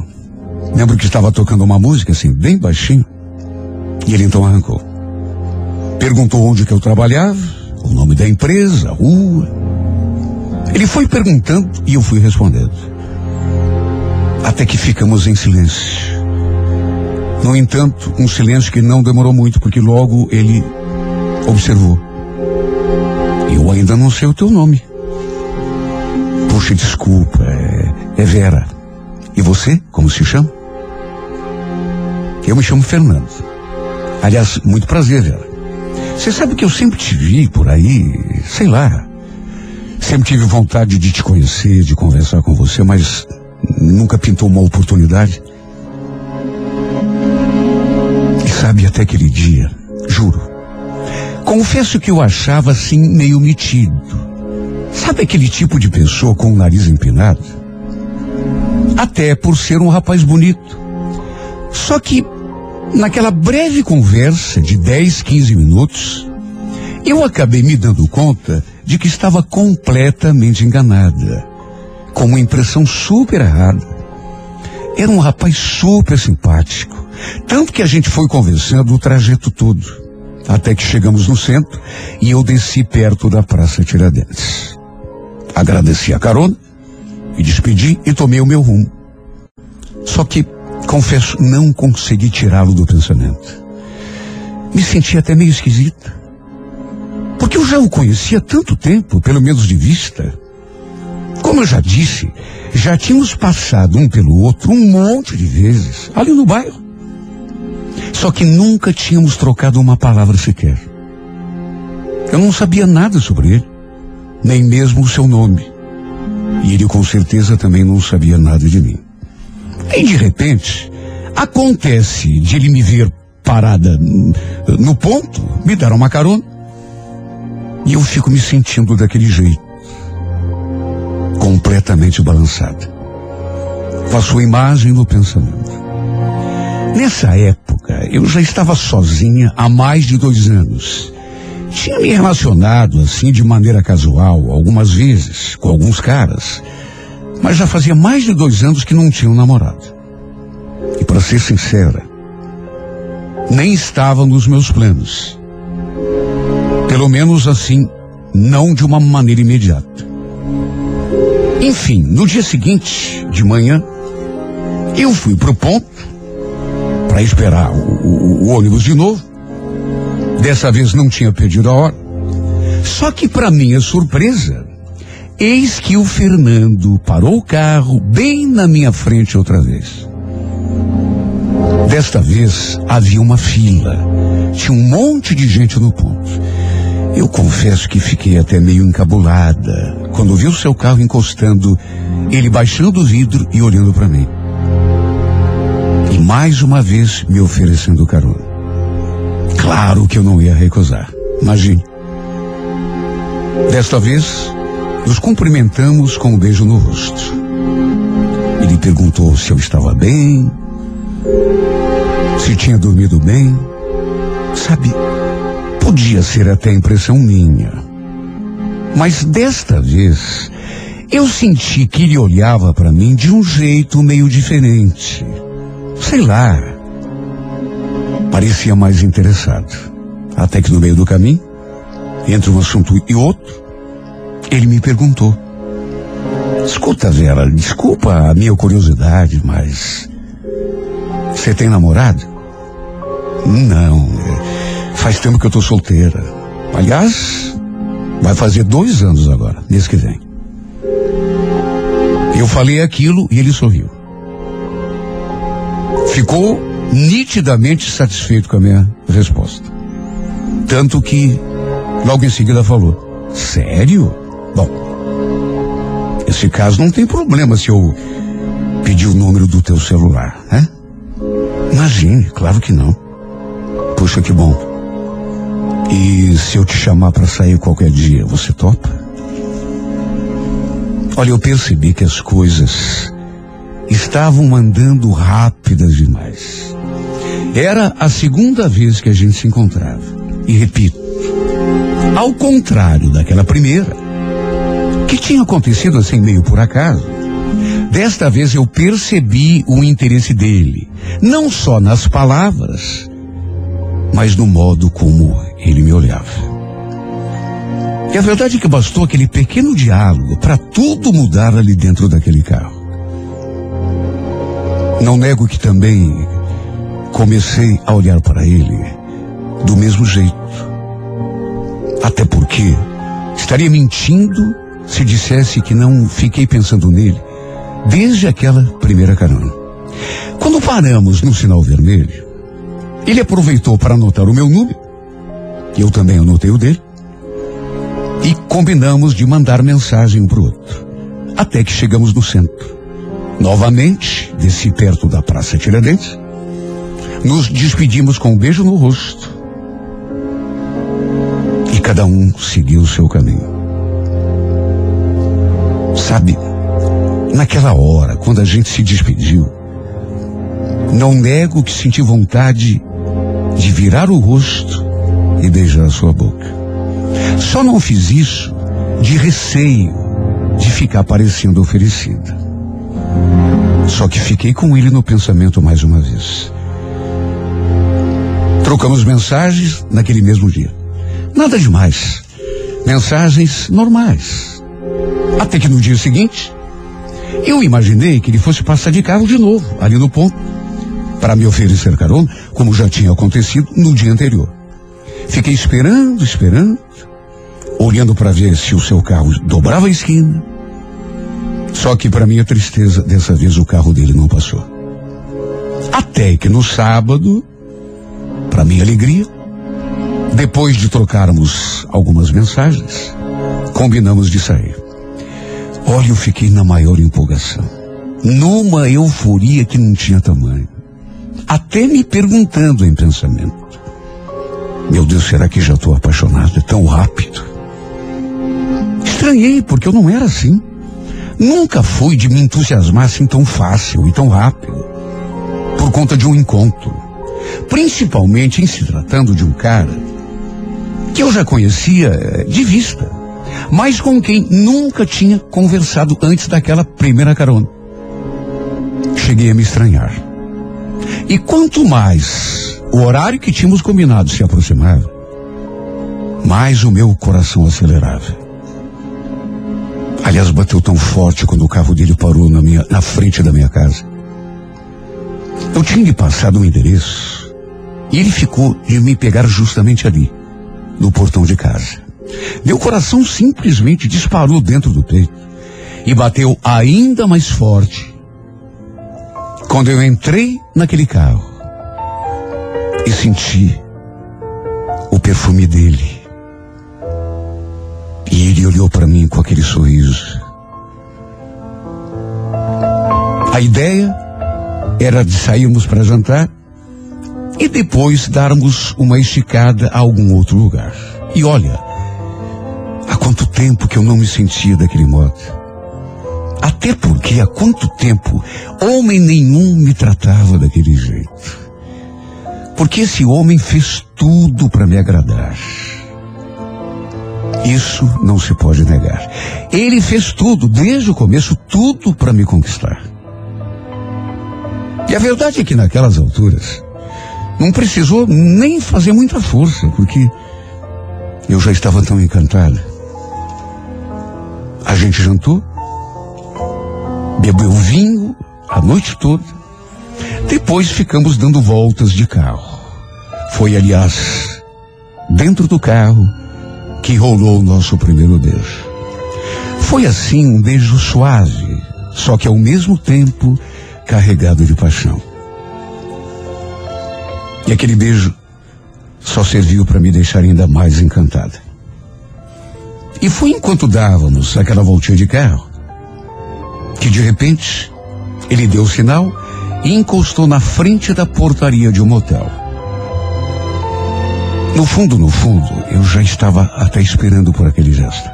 Speaker 2: lembro que estava tocando uma música assim, bem baixinho, e ele então arrancou. Perguntou onde que eu trabalhava, o nome da empresa, a rua. Ele foi perguntando e eu fui respondendo. Até que ficamos em silêncio. No entanto, um silêncio que não demorou muito, porque logo ele observou. Eu ainda não sei o teu nome. Puxa, desculpa, é, é Vera. E você, como se chama? Eu me chamo Fernando. Aliás, muito prazer, Vera. Você sabe que eu sempre te vi por aí, sei lá. Sempre tive vontade de te conhecer, de conversar com você, mas nunca pintou uma oportunidade. Sabe, até aquele dia, juro, confesso que eu achava assim meio metido. Sabe aquele tipo de pessoa com o nariz empinado? Até por ser um rapaz bonito. Só que, naquela breve conversa de 10, 15 minutos, eu acabei me dando conta de que estava completamente enganada. Com uma impressão super errada. Era um rapaz super simpático. Tanto que a gente foi conversando o trajeto todo. Até que chegamos no centro e eu desci perto da Praça Tiradentes. Agradeci a carona, me despedi e tomei o meu rumo. Só que, confesso, não consegui tirá-lo do pensamento. Me senti até meio esquisita. Porque eu já o conhecia há tanto tempo, pelo menos de vista. Como eu já disse, já tínhamos passado um pelo outro um monte de vezes, ali no bairro. Só que nunca tínhamos trocado uma palavra sequer. Eu não sabia nada sobre ele, nem mesmo o seu nome. E ele com certeza também não sabia nada de mim. E de repente, acontece de ele me ver parada no ponto, me dar uma carona. E eu fico me sentindo daquele jeito, completamente balançada. Com a sua imagem no pensamento. Nessa época, eu já estava sozinha há mais de dois anos. Tinha me relacionado assim de maneira casual, algumas vezes, com alguns caras. Mas já fazia mais de dois anos que não tinha um namorado. E para ser sincera, nem estava nos meus planos. Pelo menos assim, não de uma maneira imediata. Enfim, no dia seguinte, de manhã, eu fui pro ponto para esperar o, o- o ônibus de novo. Dessa vez não tinha perdido a hora. Só que para minha surpresa, eis que o Fernando parou o carro bem na minha frente outra vez. Desta vez havia uma fila. Tinha um monte de gente no ponto. Eu confesso que fiquei até meio encabulada quando vi o seu carro encostando, ele baixando o vidro e olhando para mim. E mais uma vez me oferecendo carona. Claro que eu não ia recusar. Imagine. Desta vez, nos cumprimentamos com um beijo no rosto. Ele perguntou se eu estava bem, se tinha dormido bem. Sabe, podia ser até impressão minha. Mas desta vez, eu senti que ele olhava para mim de um jeito meio diferente. Sei lá. Parecia mais interessado. Até que no meio do caminho, entre um assunto e outro, ele me perguntou. Escuta, Vera, desculpa a minha curiosidade, mas. Você tem namorado? Não. é, Faz tempo que eu tô solteira. Aliás, vai fazer dois anos agora, mês que vem. Eu falei aquilo e ele sorriu. Ficou nitidamente satisfeito com a minha resposta. Tanto que logo em seguida falou: Sério? Bom, esse caso não tem problema se eu pedir o número do teu celular, né? Imagine, claro que não. Puxa, que bom. E se eu te chamar para sair qualquer dia, você topa? Olha, eu percebi que as coisas estavam andando rápidas demais. Era a segunda vez que a gente se encontrava. E repito, ao contrário daquela primeira, que tinha acontecido assim meio por acaso, desta vez eu percebi o interesse dele, não só nas palavras, mas no modo como ele me olhava. E a verdade é que bastou aquele pequeno diálogo para tudo mudar ali dentro daquele carro. Não nego que também comecei a olhar para ele do mesmo jeito. Até porque estaria mentindo se dissesse que não fiquei pensando nele desde aquela primeira carona. Quando paramos no sinal vermelho, ele aproveitou para anotar o meu número, eu também anotei o dele, e combinamos de mandar mensagem um para o outro. Até que chegamos no centro. Novamente, desci perto da Praça Tiradentes, nos despedimos com um beijo no rosto. E cada um seguiu o seu caminho. Sabe, naquela hora, quando a gente se despediu, não nego que senti vontade de virar o rosto e beijar a sua boca. Só não fiz isso de receio de ficar parecendo oferecida. Só que fiquei com ele no pensamento mais uma vez. Trocamos mensagens naquele mesmo dia. Nada demais. Mensagens normais. Até que no dia seguinte, eu imaginei que ele fosse passar de carro de novo, ali no ponto, para me oferecer carona, como já tinha acontecido no dia anterior. Fiquei esperando, esperando, olhando para ver se o seu carro dobrava a esquina. Só que, para minha tristeza, dessa vez o carro dele não passou. Até que no sábado, para minha alegria, depois de trocarmos algumas mensagens, combinamos de sair. Olha, eu fiquei na maior empolgação. Numa euforia que não tinha tamanho. Até me perguntando em pensamento. Meu Deus, será que já estou apaixonado? É tão rápido. Estranhei, porque eu não era assim. Nunca fui de me entusiasmar assim tão fácil e tão rápido. Por conta de um encontro. Principalmente em se tratando de um cara que eu já conhecia eh, de vista, mas com quem nunca tinha conversado antes daquela primeira carona. Cheguei a me estranhar. E quanto mais o horário que tínhamos combinado se aproximava, mais o meu coração acelerava. Aliás, bateu tão forte quando o carro dele parou na, minha, na frente da minha casa. Eu tinha lhe passado um endereço e ele ficou de me pegar justamente ali, no portão de casa. Meu coração simplesmente disparou dentro do peito e bateu ainda mais forte quando eu entrei naquele carro e senti o perfume dele. E ele olhou para mim com aquele sorriso. A ideia era de sairmos para jantar e depois darmos uma esticada a algum outro lugar. E olha, quanto tempo que eu não me sentia daquele modo. Até porque há quanto tempo homem nenhum me tratava daquele jeito. Porque esse homem fez tudo para me agradar. Isso não se pode negar. Ele fez tudo, desde o começo, tudo para me conquistar. E a verdade é que naquelas alturas, não precisou nem fazer muita força, porque eu já estava tão encantada. A gente jantou, bebeu vinho a noite toda. Depois ficamos dando voltas de carro. Foi, aliás, dentro do carro que rolou o nosso primeiro beijo. Foi assim um beijo suave, só que ao mesmo tempo carregado de paixão. E aquele beijo só serviu para me deixar ainda mais encantada. E foi enquanto dávamos aquela voltinha de carro que de repente ele deu o sinal e encostou na frente da portaria de um motel. No fundo, no fundo, eu já estava até esperando por aquele gesto.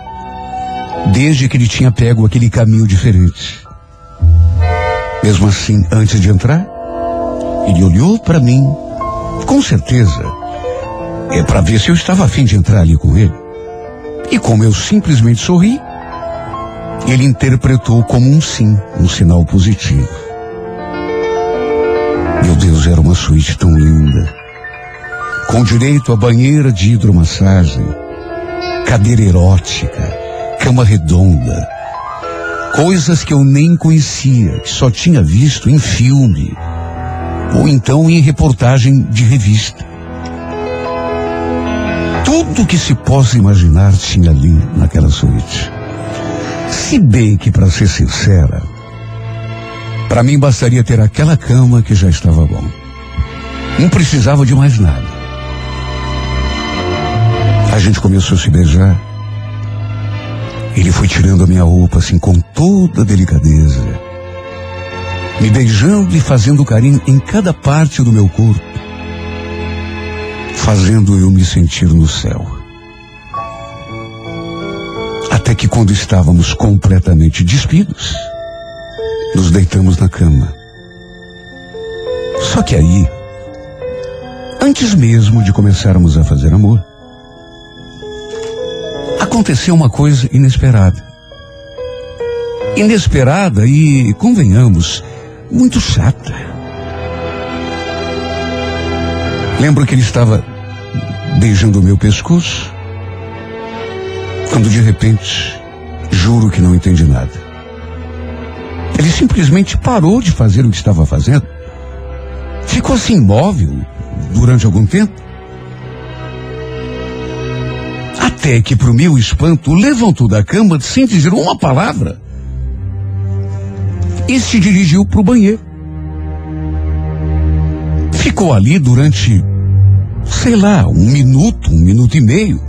Speaker 2: Desde que ele tinha pego aquele caminho diferente. Mesmo assim, antes de entrar, ele olhou para mim, com certeza, é para ver se eu estava afim de entrar ali com ele. E como eu simplesmente sorri, ele interpretou como um sim, um sinal positivo. Meu Deus, era uma suíte tão linda. Com direito a banheira de hidromassagem, cadeira erótica, cama redonda. Coisas que eu nem conhecia, que só tinha visto em filme. Ou então em reportagem de revista. Tudo que se possa imaginar tinha ali naquela suíte. Se bem que, para ser sincera, para mim bastaria ter aquela cama que já estava bom. Não precisava de mais nada. A gente começou a se beijar. Ele foi tirando a minha roupa assim com toda delicadeza, me beijando e fazendo carinho em cada parte do meu corpo, fazendo eu me sentir no céu. Até que quando estávamos completamente despidos, nos deitamos na cama. Só que aí, antes mesmo de começarmos a fazer amor, aconteceu uma coisa inesperada. Inesperada e, convenhamos, muito chata. Lembro que ele estava beijando o meu pescoço, quando de repente, juro que não entendi nada. Ele simplesmente parou de fazer o que estava fazendo. Ficou assim imóvel durante algum tempo. Até que, para o meu espanto, levantou da cama sem dizer uma palavra e se dirigiu para o banheiro. Ficou ali durante, sei lá, um minuto, um minuto e meio,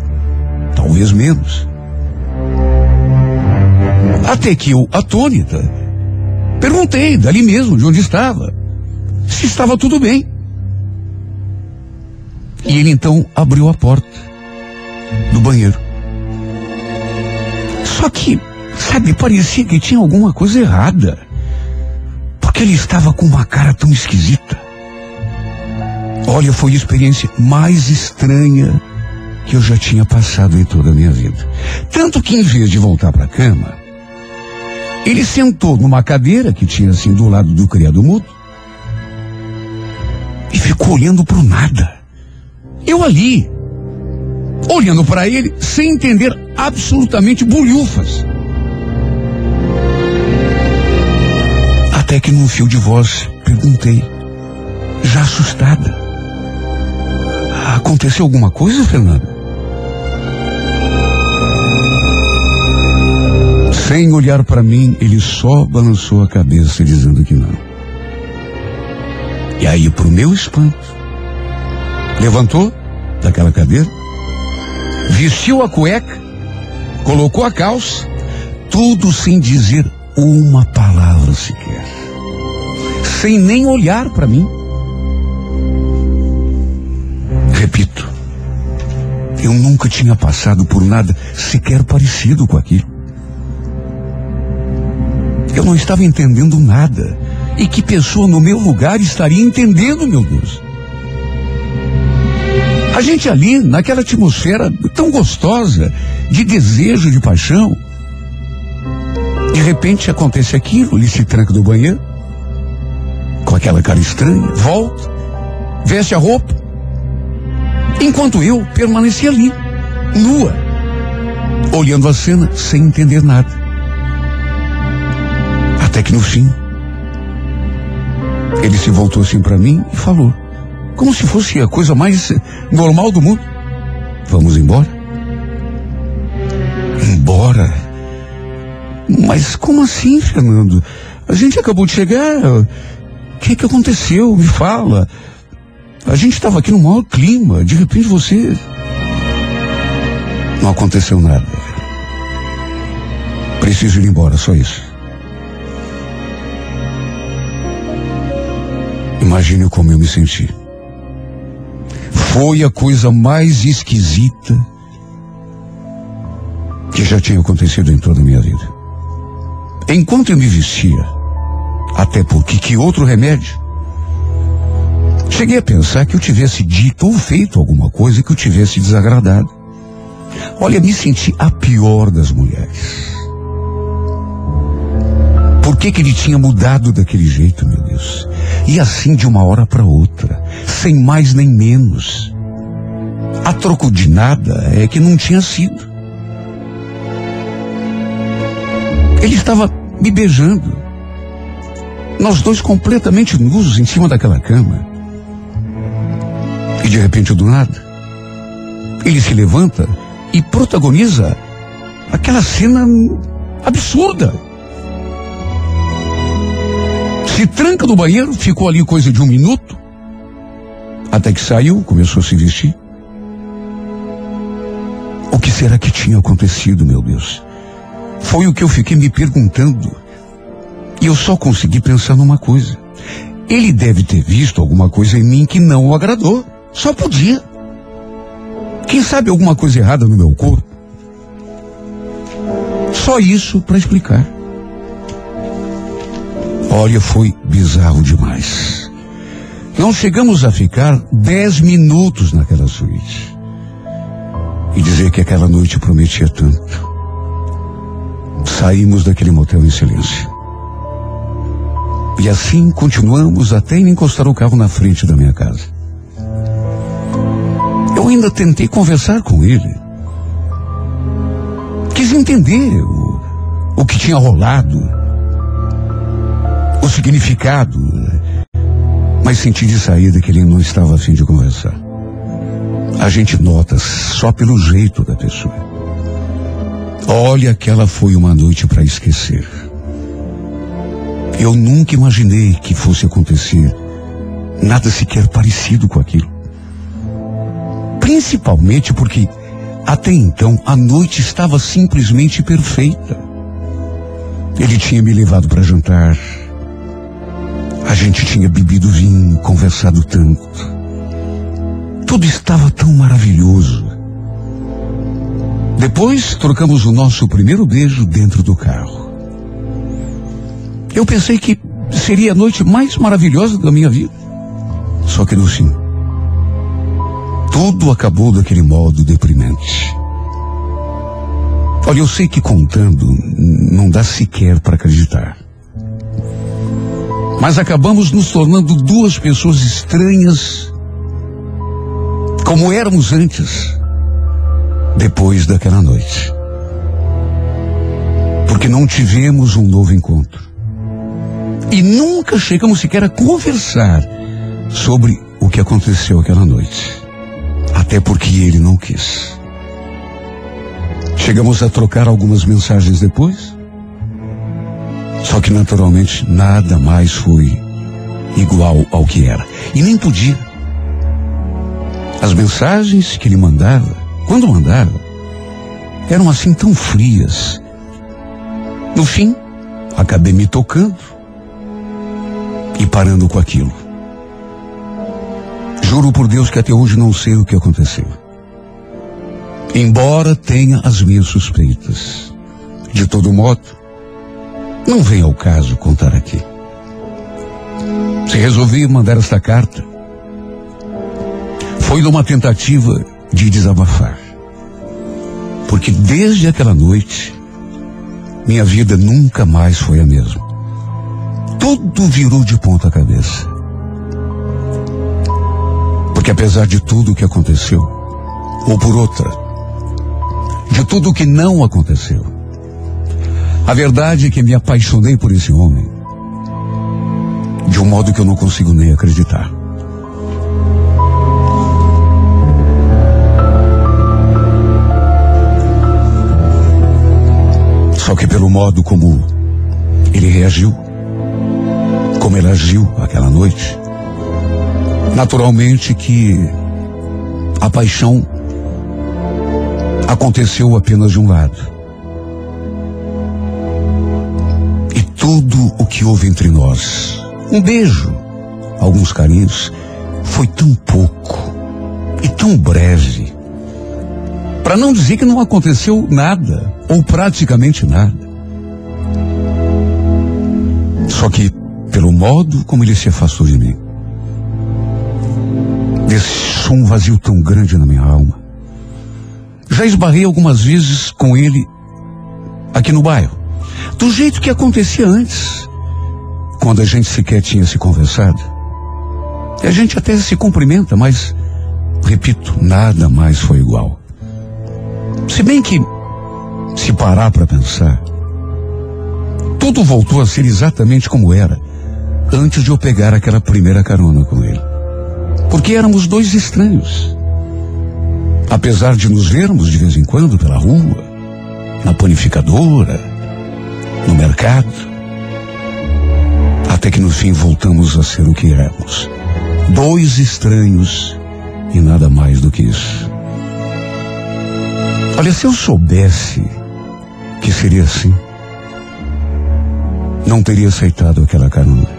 Speaker 2: talvez menos. Até que eu, atônita, perguntei dali mesmo de onde estava, se estava tudo bem. E ele então abriu a porta do banheiro. Só que, sabe, parecia que tinha alguma coisa errada. Porque ele estava com uma cara tão esquisita. Olha, foi a experiência mais estranha que eu já tinha passado em toda a minha vida. Tanto que em vez de voltar para a cama, ele sentou numa cadeira que tinha assim do lado do criado mudo e ficou olhando para o nada. Eu ali, olhando para ele sem entender absolutamente bolhufas. Até que num fio de voz perguntei, já assustada. Aconteceu alguma coisa, Fernanda? Sem olhar para mim, ele só balançou a cabeça dizendo que não. E aí, pro meu espanto, levantou daquela cadeira, vestiu a cueca, colocou a calça, tudo sem dizer uma palavra sequer. Sem nem olhar para mim. Repito, Eu nunca tinha passado por nada sequer parecido com aquilo. Eu não estava entendendo nada. E que pessoa no meu lugar estaria entendendo, meu Deus? A gente ali, naquela atmosfera tão gostosa, de desejo, de paixão. De repente acontece aquilo, ele se tranca do banheiro, com aquela cara estranha, volta, veste a roupa, enquanto eu permaneci ali, nua, olhando a cena sem entender nada. Até que no fim, ele se voltou assim para mim e falou, como se fosse a coisa mais normal do mundo: Vamos embora? Embora? Mas como assim, Fernando? A gente acabou de chegar. O que que aconteceu? Me fala. A gente estava aqui no maior clima. De repente você. Não aconteceu nada. Preciso ir embora, só isso. Imagine como eu me senti. Foi a coisa mais esquisita que já tinha acontecido em toda a minha vida. Enquanto eu me vestia, até porque que outro remédio? Cheguei a pensar que eu tivesse dito ou feito alguma coisa que eu tivesse desagradado. Olha, me senti a pior das mulheres. Por que, que ele tinha mudado daquele jeito, meu Deus? E assim de uma hora para outra, sem mais nem menos. A troco de nada é que não tinha sido. Ele estava me beijando. Nós dois completamente nus em cima daquela cama. E de repente, do nada, ele se levanta e protagoniza aquela cena absurda. Se tranca no banheiro, ficou ali coisa de um minuto. Até que saiu, começou a se vestir. O que será que tinha acontecido, meu Deus? Foi o que eu fiquei me perguntando. E eu só consegui pensar numa coisa. Ele deve ter visto alguma coisa em mim que não o agradou. Só podia. Quem sabe alguma coisa errada no meu corpo? Só isso para explicar. Olha, foi bizarro demais. Não chegamos a ficar dez minutos naquela suíte. E dizer que aquela noite prometia tanto. Saímos daquele motel em silêncio. E assim continuamos até encostar o carro na frente da minha casa. Eu ainda tentei conversar com ele. Quis entender o, o que tinha rolado, o significado, mas senti de saída que ele não estava afim de conversar. A gente nota só pelo jeito da pessoa. Olha, aquela foi uma noite para esquecer. Eu nunca imaginei que fosse acontecer nada sequer parecido com aquilo. Principalmente porque até então a noite estava simplesmente perfeita. Ele tinha me levado para jantar. A gente tinha bebido vinho, conversado tanto. Tudo estava tão maravilhoso. Depois trocamos o nosso primeiro beijo dentro do carro. Eu pensei que seria a noite mais maravilhosa da minha vida. Só que no fim, tudo acabou daquele modo deprimente. Olha, eu sei que contando não dá sequer para acreditar. Mas acabamos nos tornando duas pessoas estranhas, como éramos antes, depois daquela noite. Porque não tivemos um novo encontro. E nunca chegamos sequer a conversar sobre o que aconteceu aquela noite. Até porque ele não quis. Chegamos a trocar algumas mensagens depois. Só que naturalmente nada mais foi igual ao que era. E nem podia. As mensagens que ele mandava, quando mandava, eram assim tão frias. No fim, acabei me tocando e parando com aquilo. Juro por Deus que até hoje não sei o que aconteceu. Embora tenha as minhas suspeitas. De todo modo, não vem ao caso contar aqui. Se resolvi mandar esta carta, foi numa tentativa de desabafar. Porque desde aquela noite, minha vida nunca mais foi a mesma. Tudo virou de ponta cabeça. Porque apesar de tudo o que aconteceu, ou por outra, de tudo o que não aconteceu, a verdade é que me apaixonei por esse homem de um modo que eu não consigo nem acreditar. Só que pelo modo como ele reagiu, como ele agiu aquela noite, naturalmente que a paixão aconteceu apenas de um lado. Tudo o que houve entre nós, um beijo, alguns carinhos, foi tão pouco e tão breve. Para não dizer que não aconteceu nada, ou praticamente nada. Só que, pelo modo como ele se afastou de mim, deixou um vazio tão grande na minha alma. Já esbarrei algumas vezes com ele aqui no bairro, do jeito que acontecia antes, quando a gente sequer tinha se conversado. A gente até se cumprimenta, mas, repito, nada mais foi igual. Se bem que, se parar para pensar, tudo voltou a ser exatamente como era antes de eu pegar aquela primeira carona com ele. Porque éramos dois estranhos. Apesar de nos vermos de vez em quando pela rua, na panificadora, no mercado, até que no fim voltamos a ser o que éramos. Dois estranhos e nada mais do que isso. Olha, se eu soubesse que seria assim, não teria aceitado aquela carona.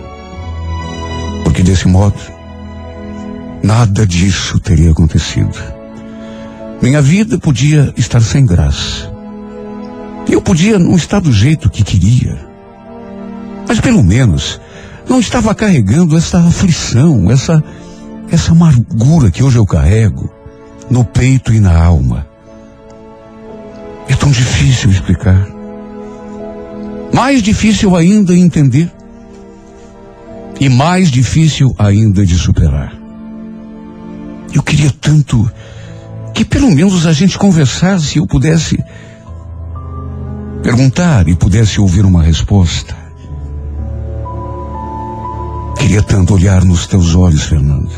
Speaker 2: Porque desse modo, nada disso teria acontecido. Minha vida podia estar sem graça. Eu podia não estar do jeito que queria. Mas pelo menos não estava carregando essa aflição, essa, essa amargura que hoje eu carrego no peito e na alma. É tão difícil explicar. Mais difícil ainda entender. E mais difícil ainda de superar. Eu queria tanto que pelo menos a gente conversasse e eu pudesse perguntar e pudesse ouvir uma resposta. Queria tanto olhar nos teus olhos, Fernanda.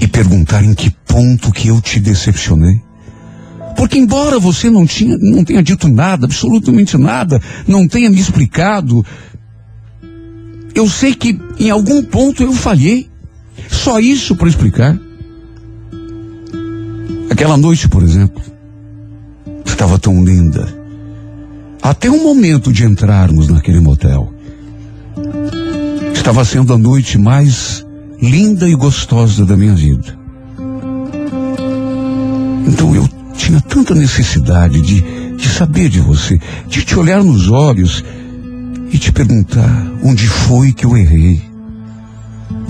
Speaker 2: E perguntar em que ponto que eu te decepcionei. Porque embora você não, tinha, não tenha dito nada, absolutamente nada, não tenha me explicado, eu sei que em algum ponto eu falhei. Só isso para explicar. Aquela noite, por exemplo, estava tão linda. Até o momento de entrarmos naquele motel. Estava sendo a noite mais linda e gostosa da minha vida. Então eu tinha tanta necessidade de, de saber de você, de te olhar nos olhos e te perguntar onde foi que eu errei.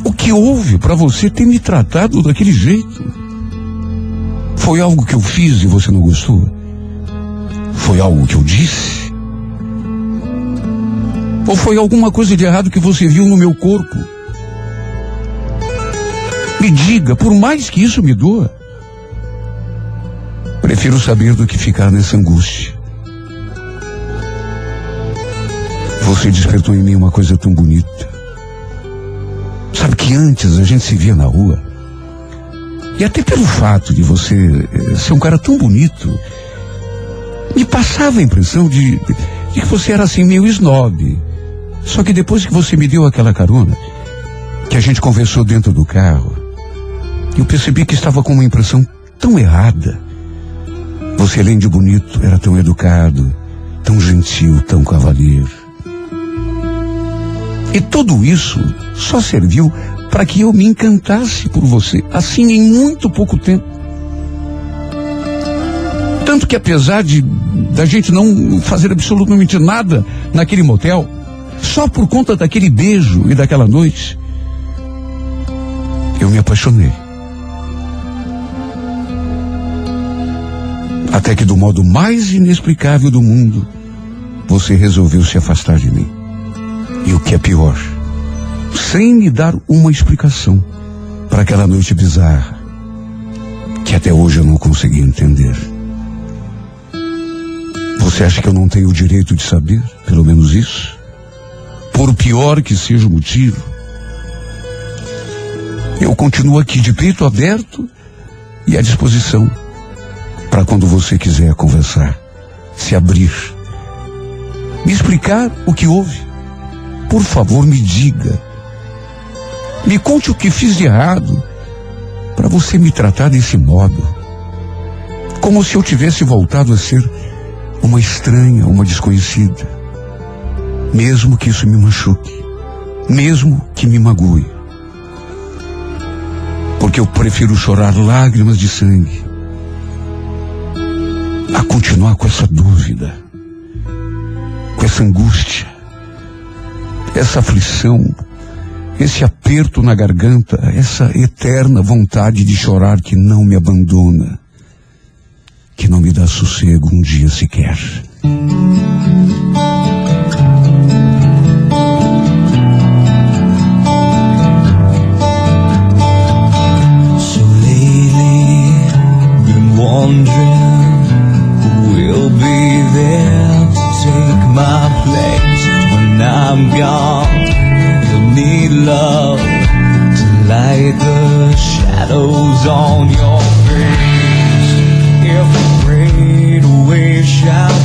Speaker 2: O que houve para você ter me tratado daquele jeito? Foi algo que eu fiz e você não gostou? Foi algo que eu disse? Ou foi alguma coisa de errado que você viu no meu corpo? Me diga, por mais que isso me doa. Prefiro saber do que ficar nessa angústia. Você despertou em mim uma coisa tão bonita. Sabe que antes a gente se via na rua. E até pelo fato de você eh, ser um cara tão bonito, me passava a impressão de, de, de que você era assim meio snob. Só que depois que você me deu aquela carona, que a gente conversou dentro do carro, eu percebi que estava com uma impressão tão errada. Você, além de bonito, era tão educado, tão gentil, tão cavalheiro. E tudo isso só serviu para que eu me encantasse por você, assim em muito pouco tempo. Tanto que apesar de da gente não fazer absolutamente nada naquele motel, só por conta daquele beijo e daquela noite, eu me apaixonei. Até que do modo mais inexplicável do mundo, você resolveu se afastar de mim. E o que é pior, sem me dar uma explicação para aquela noite bizarra, que até hoje eu não consegui entender. Você acha que eu não tenho o direito de saber, pelo menos isso? Por pior que seja o motivo, eu continuo aqui de peito aberto e à disposição para quando você quiser conversar, se abrir, me explicar o que houve. Por favor, me diga. Me conte o que fiz de errado para você me tratar desse modo. Como se eu tivesse voltado a ser uma estranha, uma desconhecida. Mesmo que isso me machuque, mesmo que me magoe. Porque eu prefiro chorar lágrimas de sangue a continuar com essa dúvida, com essa angústia, essa aflição, esse aperto na garganta, essa eterna vontade de chorar que não me abandona, que não me dá sossego um dia sequer.
Speaker 4: So lately, been wondering who will be there to take my place when I'm gone. You'll need love to light the shadows on your shall